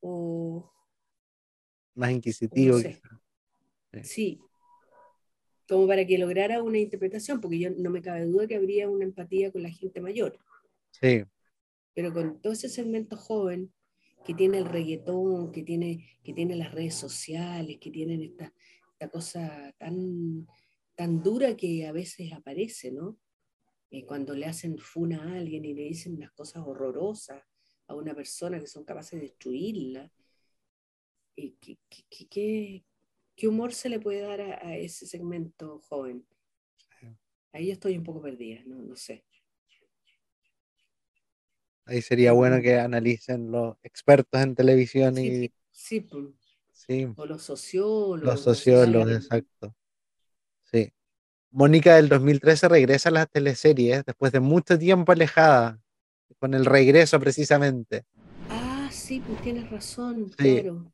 O. Más inquisitivo. sí. Como para que lograra una interpretación, porque yo no me cabe duda que habría una empatía con la gente mayor. Sí pero con todo ese segmento joven que tiene el reggaetón, que tiene, que tiene las redes sociales, que tienen esta, esta cosa tan, tan dura que a veces aparece, ¿no? Eh, cuando le hacen funa a alguien y le dicen unas cosas horrorosas a una persona que son capaces de destruirla. ¿Y qué, qué, qué, humor se le puede dar a, a, ese segmento joven? Ahí yo estoy un poco perdida, no, no sé. Ahí sería bueno que analicen los expertos en televisión y... Sí, sí. O los sociólogos. Los sociólogos, exacto. Sí. Mónica del 2013 regresa a las teleseries después de mucho tiempo alejada, con el regreso precisamente. Ah, sí, pues tienes razón, claro.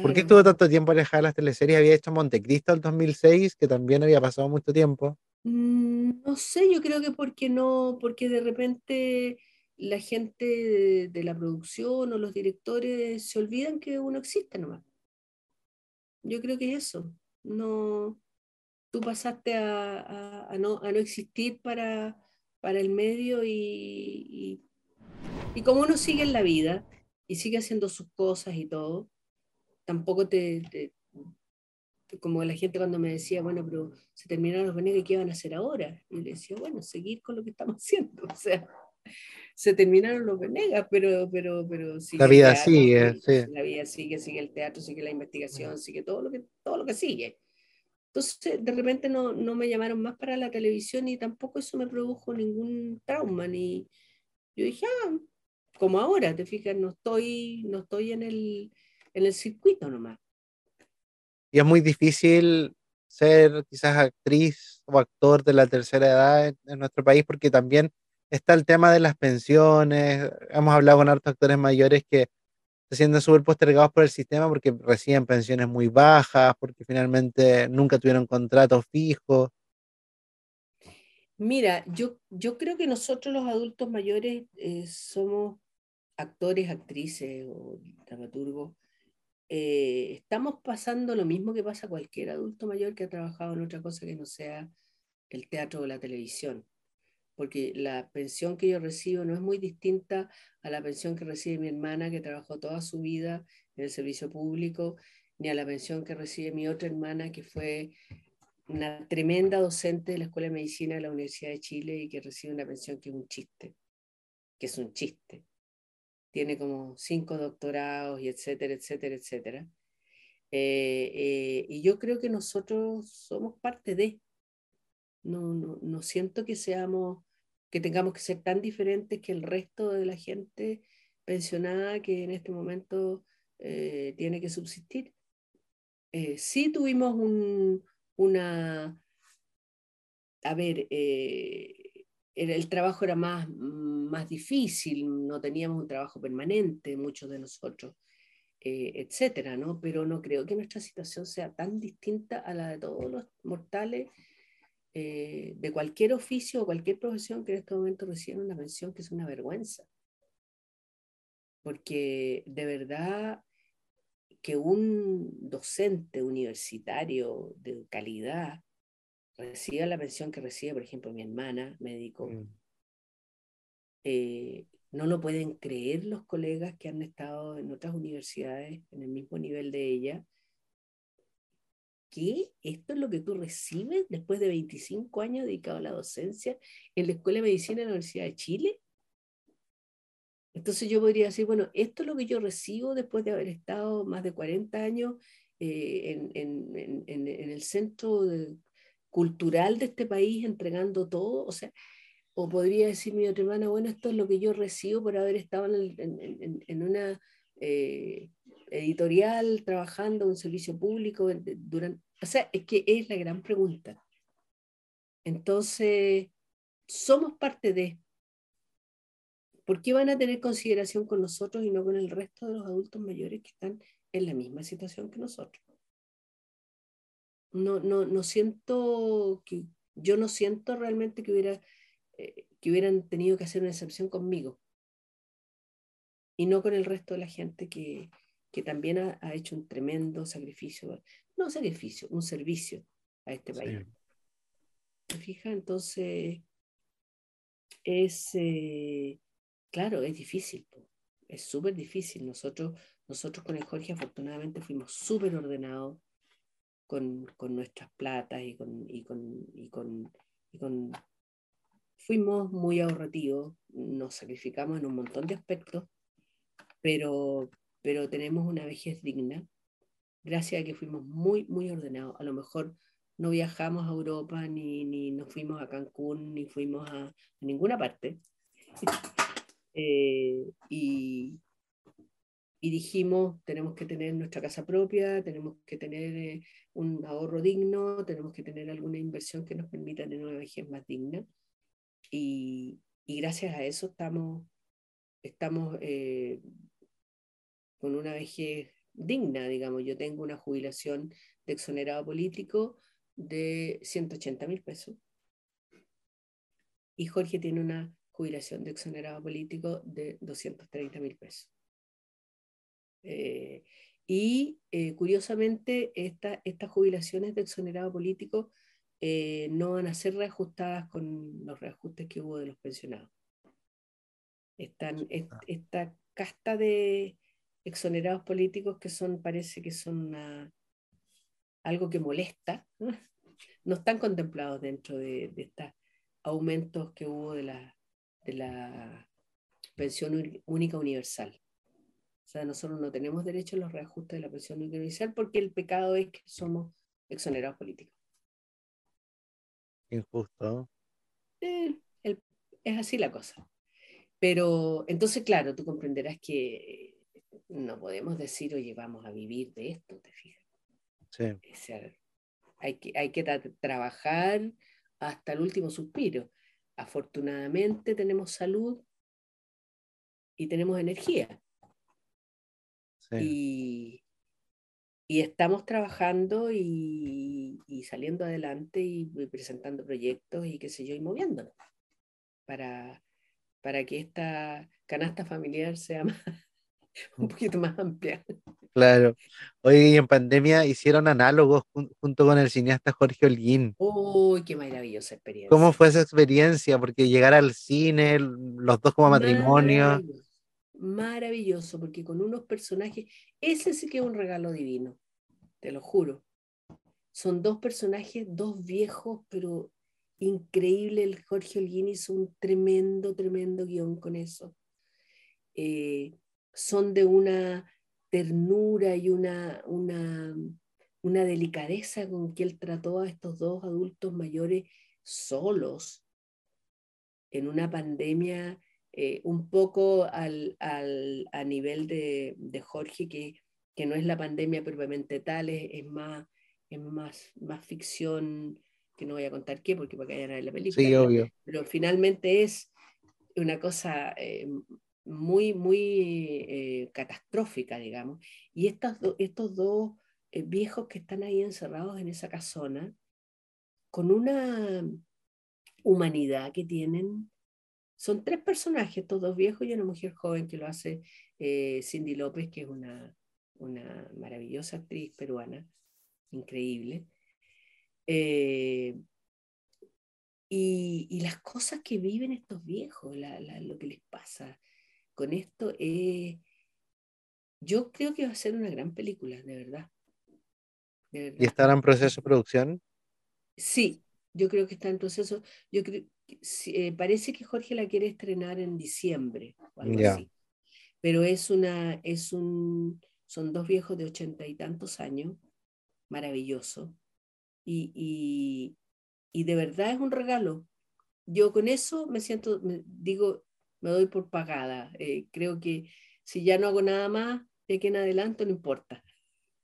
¿Por qué estuvo tanto tiempo alejada de las teleseries? Había hecho Montecristo el 2006, que también había pasado mucho tiempo. Mm, no sé, yo creo que porque no, porque de repente la gente de, la producción o los directores se olvidan que uno existe nomás. Yo creo que es eso. No, tú pasaste a, no, a no, existir para, para el medio y, y, como uno sigue en la vida y sigue haciendo sus cosas y todo, tampoco te, como la gente cuando me decía, bueno, pero se terminaron los Venegas, ¿qué van a hacer ahora? Y le decía, bueno, seguir con lo que estamos haciendo. O sea, se terminaron los Venegas, pero, pero, pero la vida sigue, la vida sigue, sigue el teatro, sigue la investigación, sigue todo lo que, todo lo que sigue. Entonces, de repente no, no me llamaron más para la televisión y tampoco eso me produjo ningún trauma, ni yo dije, ah, como ahora, te fijas, no estoy, no estoy en el, en el circuito nomás. Y es muy difícil ser quizás actriz o actor de la tercera edad en, nuestro país, porque también está el tema de las pensiones. Hemos hablado con hartos actores mayores que se sienten súper postergados por el sistema porque reciben pensiones muy bajas, porque finalmente nunca tuvieron contratos fijos. Mira, yo, yo creo que nosotros los adultos mayores eh, somos actores, actrices o dramaturgos. Eh, estamos pasando lo mismo que pasa cualquier adulto mayor que ha trabajado en otra cosa que no sea el teatro o la televisión porque la pensión que yo recibo no es muy distinta a la pensión que recibe mi hermana, que trabajó toda su vida en el servicio público, ni a la pensión que recibe mi otra hermana, que fue una tremenda docente de la Escuela de Medicina de la Universidad de Chile y que recibe una pensión que es un chiste, que es un chiste. Tiene como cinco doctorados y etcétera, etcétera, etcétera. Eh, eh, y yo creo que nosotros somos parte de, no, no, no siento que seamos, que tengamos que ser tan diferentes que el resto de la gente pensionada que en este momento eh, tiene que subsistir. Eh, sí tuvimos un, una, a ver, eh, el, trabajo era más, más difícil, no teníamos un trabajo permanente, muchos de nosotros, etcétera, ¿no? Pero no creo que nuestra situación sea tan distinta a la de todos los mortales eh, de cualquier oficio o cualquier profesión que en este momento reciben una pensión, que es una vergüenza. Porque de verdad que un docente universitario de calidad reciba la pensión que recibe, por ejemplo, mi hermana, médico, mm. eh, no lo pueden creer los colegas que han estado en otras universidades en el mismo nivel de ella ¿qué? ¿Esto es lo que tú recibes después de 25 años dedicado a la docencia en la Escuela de Medicina de la Universidad de Chile? Entonces yo podría decir, bueno, esto es lo que yo recibo después de haber estado más de 40 años eh, en, el centro cultural de este país entregando todo, o sea, o podría decir mi otra hermana, bueno, esto es lo que yo recibo por haber estado en, una eh, editorial, trabajando en servicio público durante... O sea, es que es la gran pregunta. Entonces, somos parte de... ¿Por qué van a tener consideración con nosotros y no con el resto de los adultos mayores que están en la misma situación que nosotros? No, no, no siento que, yo no siento realmente que, hubiera, eh, que hubieran tenido que hacer una excepción conmigo y no con el resto de la gente que, que también ha, hecho un tremendo sacrificio, no sacrificio, un servicio a este país. ¿Te fijas? Entonces, es, eh, claro, es difícil, es súper difícil. Nosotros, nosotros con el Jorge afortunadamente fuimos súper ordenados con, con, nuestras platas y con, y con, y con, y con... Fuimos muy ahorrativos, nos sacrificamos en un montón de aspectos, pero, pero tenemos una vejez digna, gracias a que fuimos muy, muy ordenados. A lo mejor no viajamos a Europa, ni, ni nos fuimos a Cancún, ni fuimos a, ninguna parte. Eh, y, y, dijimos, tenemos que tener nuestra casa propia, tenemos que tener eh, un ahorro digno, tenemos que tener alguna inversión que nos permita tener una vejez más digna. Y, y gracias a eso estamos, estamos eh, con una vejez digna, digamos. Yo tengo una jubilación de exonerado político de 180 mil pesos. Y Jorge tiene una jubilación de exonerado político de 230 mil pesos. Eh, y eh, curiosamente, estas jubilaciones de exonerado político eh, no van a ser reajustadas con los reajustes que hubo de los pensionados. Están, esta casta de, exonerados políticos que son, parece que son algo que molesta, ¿no? están contemplados dentro de, estos aumentos que hubo de la, de la pensión única universal. O sea, nosotros no tenemos derecho a los reajustes de la pensión única universal porque el pecado es que somos exonerados políticos. Injusto. Eh, es así la cosa. Pero entonces, claro, tú comprenderás que no podemos decir, oye, vamos a vivir de esto, ¿te fijas? Sí. hay que, hay que trabajar hasta el último suspiro. Afortunadamente tenemos salud y tenemos energía. Y, estamos trabajando y, saliendo adelante y, presentando proyectos y qué sé yo, y moviéndonos para, para que esta canasta familiar sea un poquito más amplia. Claro. Hoy en pandemia hicieron análogos junto con el cineasta Jorge Holguín. Uy, qué maravillosa experiencia. ¿Cómo fue esa experiencia? Porque llegar al cine, los dos como matrimonio. Maravilloso, porque con unos personajes, ese sí que es un regalo divino, te lo juro. Son dos personajes, dos viejos, pero increíble. El Jorge Holguín hizo un tremendo, tremendo guion con eso. Eh, son de una ternura y una, una, una delicadeza con que él trató a estos dos adultos mayores solos en una pandemia eh, un poco al, al, a nivel de, de Jorge, que, que, no es la pandemia propiamente tal, es, más, es más, más ficción, que no voy a contar qué, porque para que vayan a la película. Sí, obvio. Pero finalmente es una cosa eh, muy, muy eh, catastrófica, digamos. Y estos, estos dos eh, viejos que están ahí encerrados en esa casona, con una humanidad que tienen, son tres personajes, estos dos viejos y una mujer joven que lo hace eh, Cindy López, que es una, una maravillosa actriz peruana, increíble. y, las cosas que viven estos viejos, lo que les pasa, con esto, eh, yo creo que va a ser una gran película, de verdad. ¿Y estará en proceso de producción? Sí, yo creo que está en proceso. Yo creo, eh, parece que Jorge la quiere estrenar en diciembre o algo así. Pero es una, es un, son dos viejos de ochenta y tantos años, maravilloso. Y, y, y, de verdad es un regalo. Yo con eso me siento, me, digo, me doy por pagada. Eh, creo que si ya no hago nada más, de aquí en adelante no importa.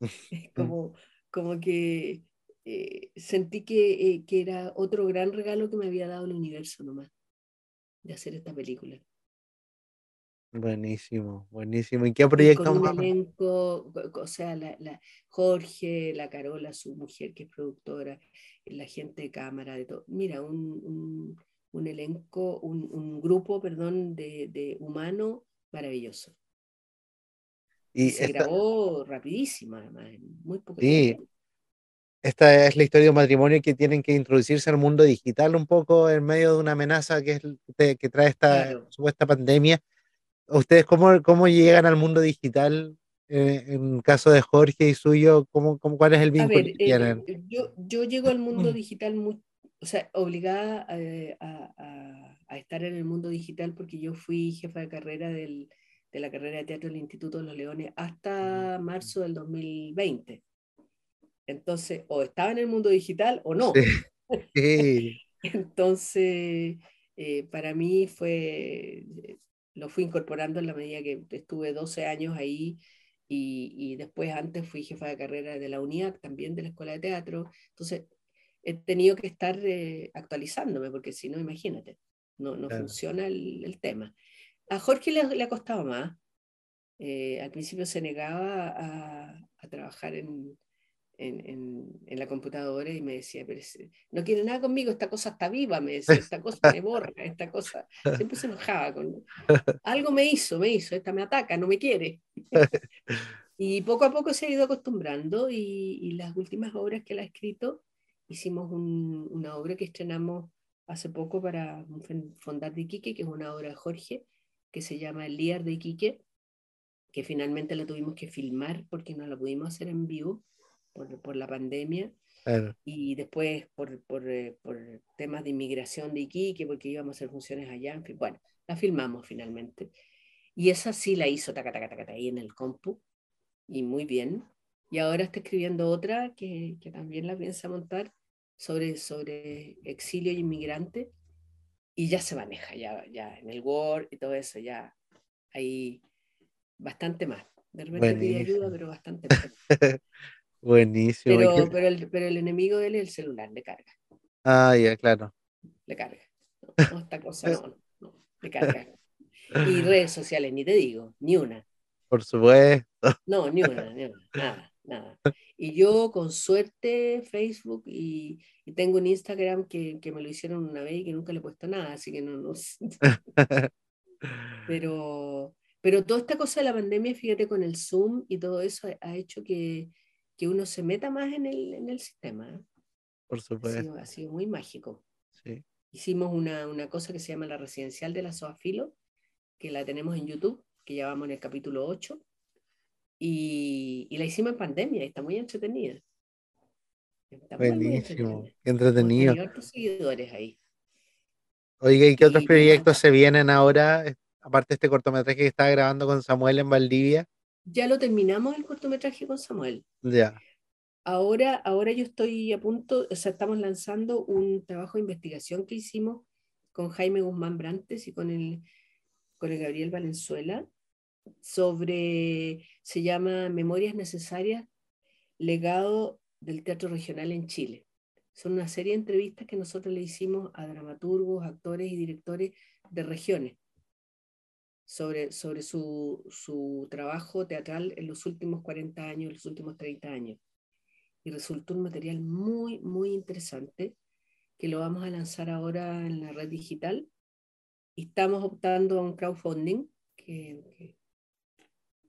como, como que eh, sentí que, eh, que, era otro gran regalo que me había dado el universo nomás, de hacer esta película. Buenísimo, buenísimo. ¿Y qué proyecto? Con un elenco, o sea, la, la, Jorge, la Carola, su mujer que es productora, la gente de cámara, de todo. Mira, un, un elenco, un, grupo, perdón, de, de humano maravilloso. Y se grabó rapidísimo, además, muy poco sí. Esta es la historia de un matrimonio que tienen que introducirse al mundo digital un poco en medio de una amenaza que, es, que trae esta supuesta pandemia. ¿Ustedes cómo, cómo llegan al mundo digital eh, en caso de Jorge y suyo? ¿cómo, cómo, ¿Cuál es el vínculo que eh, tienen? yo, yo llego al mundo digital muy, o sea, obligada eh, a, estar en el mundo digital porque yo fui jefa de carrera de la carrera de teatro del Instituto de los Leones hasta marzo del 2020. Entonces, o estaba en el mundo digital o no. Entonces, eh, para mí fue, lo fui incorporando en la medida que estuve 12 años ahí y, y después antes fui jefa de carrera de la UNIAC, también de la Escuela de Teatro. Entonces, he tenido que estar eh, actualizándome, porque si no, imagínate, no, no funciona el, el, tema. A Jorge le, le ha costado más. Eh, al principio se negaba a, a trabajar en, en, en, la computadora y me decía, pero no quiere nada conmigo, esta cosa está viva, me decía, esta cosa me borra, esta cosa, siempre se enojaba con, algo me hizo, me hizo, esta me ataca, no me quiere. y poco a poco se ha ido acostumbrando y, y las últimas obras que él ha escrito hicimos una obra que estrenamos hace poco para Fondar de Iquique, que es una obra de Jorge, que se llama El Liar de Iquique, que finalmente la tuvimos que filmar porque no la pudimos hacer en vivo por, por la pandemia. Y después por, por, eh, por, temas de inmigración de Iquique, porque íbamos a hacer funciones allá, en fin, bueno, la filmamos finalmente. Y esa sí la hizo taca, taca, taca, ahí en el compu, y muy bien. Y ahora está escribiendo otra que, que también la piensa montar, sobre, sobre exilio y inmigrante y ya se maneja, ya, ya en el Word y todo eso, ya hay bastante más. De repente pide ayuda, pero bastante más. Buenísimo. Pero, pero, el, pero el enemigo de él es el celular, le carga. Ah, ya, claro. Le carga. No, esta cosa no, no, le carga. Y redes sociales, ni te digo, ni una. Por supuesto. No, ni una, ni una, nada, nada. Y yo con suerte Facebook y, y tengo un Instagram que, que, me lo hicieron una vez y que nunca le he puesto nada, así que no, no Pero, pero toda esta cosa de la pandemia, fíjate, con el Zoom y todo eso ha hecho que, que uno se meta más en el, en el sistema. Por supuesto. Ha sido, muy mágico. Sí. Hicimos una, una, cosa que se llama la residencial de la Soafilo, que la tenemos en YouTube, que ya vamos en el capítulo 8, y, y la hicimos en pandemia y está muy entretenida. Está Buenísimo, muy entretenido. Hay seguidores ahí. Oiga, ¿y qué otros proyectos se vienen ahora? Aparte de este cortometraje que está grabando con Samuel en Valdivia. Ya lo terminamos el cortometraje con Samuel. Ya. Ahora, ahora yo estoy a punto, o sea, estamos lanzando un trabajo de investigación que hicimos con Jaime Guzmán Brantes y con el, con el Gabriel Valenzuela sobre, se llama Memorias Necesarias, legado del teatro regional en Chile. Son una serie de entrevistas que nosotros le hicimos a dramaturgos, actores y directores de regiones sobre, sobre su, su trabajo teatral en los últimos 40 años, los últimos 30 años. Y resultó un material muy, muy interesante que lo vamos a lanzar ahora en la red digital. Estamos optando a un crowdfunding que,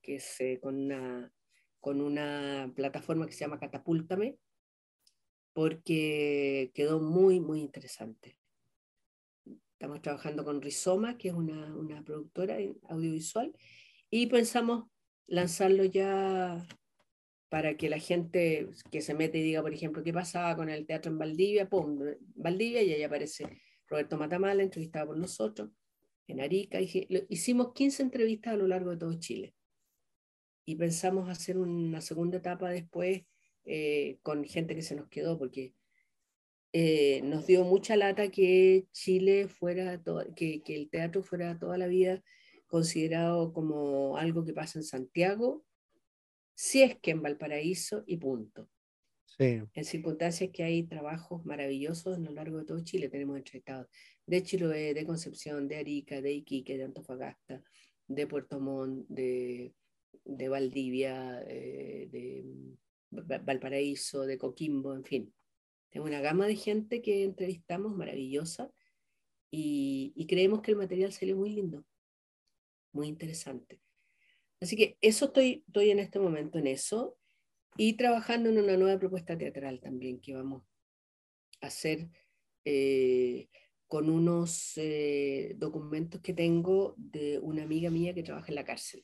que es eh, con, una, con una plataforma que se llama Catapúltame, porque quedó muy, muy interesante. Estamos trabajando con Rizoma, que es una, una productora audiovisual, y pensamos lanzarlo ya para que la gente que se mete y diga, por ejemplo, qué pasaba con el teatro en Valdivia, pum, Valdivia, y ahí aparece Roberto Matamala, entrevistado por nosotros, en Arica. Hicimos 15 entrevistas a lo largo de todo Chile. Y pensamos hacer una segunda etapa después eh, con gente que se nos quedó, porque eh, nos dio mucha lata que Chile fuera, que, que, el teatro fuera toda la vida considerado como algo que pasa en Santiago, si es que en Valparaíso y punto. Sí. En circunstancias que hay trabajos maravillosos a lo largo de todo Chile, tenemos entrevistados de Chiloé, de Concepción, de Arica, de Iquique, de Antofagasta, de Puerto Montt, de, de Valdivia, eh, de Valparaíso, de Coquimbo, en fin. Tengo una gama de gente que entrevistamos maravillosa y, creemos que el material salió muy lindo, muy interesante. Así que eso estoy, estoy en este momento en eso y trabajando en una nueva propuesta teatral también que vamos a hacer eh, con unos eh, documentos que tengo de una amiga mía que trabaja en la cárcel.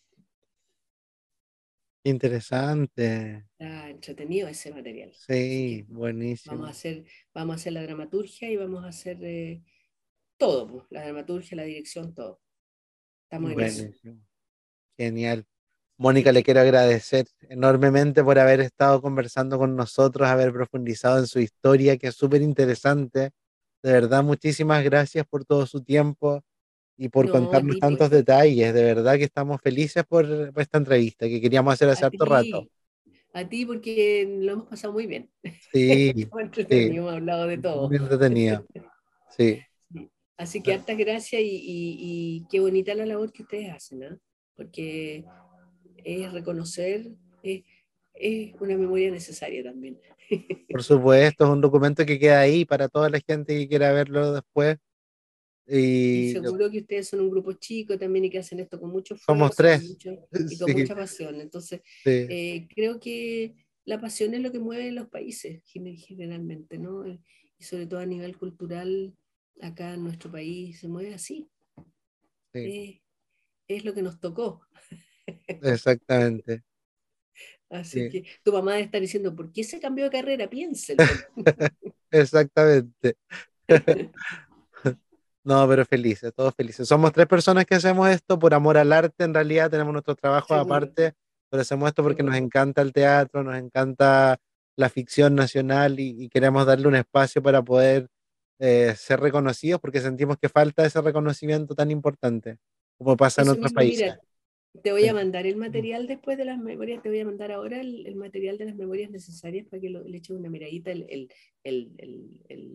Interesante. Está entretenido ese material. Sí, buenísimo. Vamos a, hacer, vamos a hacer la dramaturgia y vamos a hacer eh, todo, pues, la dramaturgia, la dirección, todo. Estamos en buenísimo. Genial. Mónica, le quiero agradecer enormemente por haber estado conversando con nosotros, haber profundizado en su historia, que es súper interesante. De verdad, muchísimas gracias por todo su tiempo y por contarnos tantos detalles. De verdad que estamos felices por, esta entrevista que queríamos hacer hace harto rato. A ti porque lo hemos pasado muy bien. Sí. Hemos hablado de todo. Muy entretenido. Sí. Así que hartas gracias y, y, qué bonita la labor que ustedes hacen, ¿no? porque es reconocer, es, es una memoria necesaria también. Por supuesto, es un documento que queda ahí para toda la gente que quiera verlo después y, seguro que ustedes son un grupo chico también y que hacen esto con mucho esfuerzo. Somos tres. y con mucha pasión. Entonces, eh, creo que la pasión es lo que mueve los países generalmente, ¿no? Y sobre todo a nivel cultural, acá en nuestro país se mueve así. Eh, es lo que nos tocó. Exactamente. Así que tu mamá debe estar diciendo, ¿por qué se cambió de carrera? Piénselo. Exactamente. No, pero felices, todos felices. Somos tres personas que hacemos esto por amor al arte, en realidad tenemos nuestro trabajo aparte, pero hacemos esto porque nos encanta el teatro, nos encanta la ficción nacional y, queremos darle un espacio para poder eh, ser reconocidos porque sentimos que falta ese reconocimiento tan importante como pasa en otros países. Te voy a mandar el material después de las memorias, te voy a mandar ahora el, material de las memorias necesarias para que lo, le eches una miradita, el,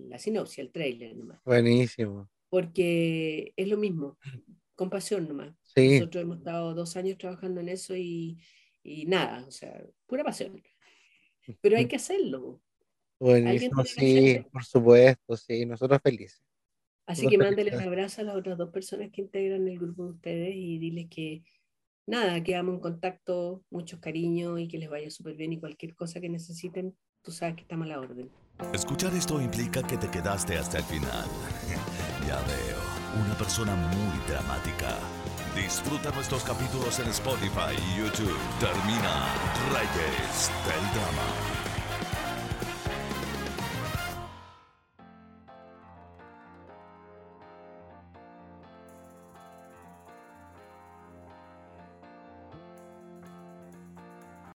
la sinopsis, el trailer nomás. Buenísimo. Porque es lo mismo, con pasión nomás. Nosotros hemos estado dos años trabajando en eso y, y nada, o sea, pura pasión. Pero hay que hacerlo. Buenísimo, sí, por supuesto, sí, nosotros felices. Así que mándale un abrazo a las otras dos personas que integran el grupo de ustedes y diles que nada, quedamos en contacto, muchos cariños y que les vaya súper bien y cualquier cosa que necesiten, tú sabes que estamos a la orden. Escuchar esto implica que te quedaste hasta el final. Una persona muy dramática. Disfruta nuestros capítulos en Spotify y YouTube. Termina Reyes del Drama.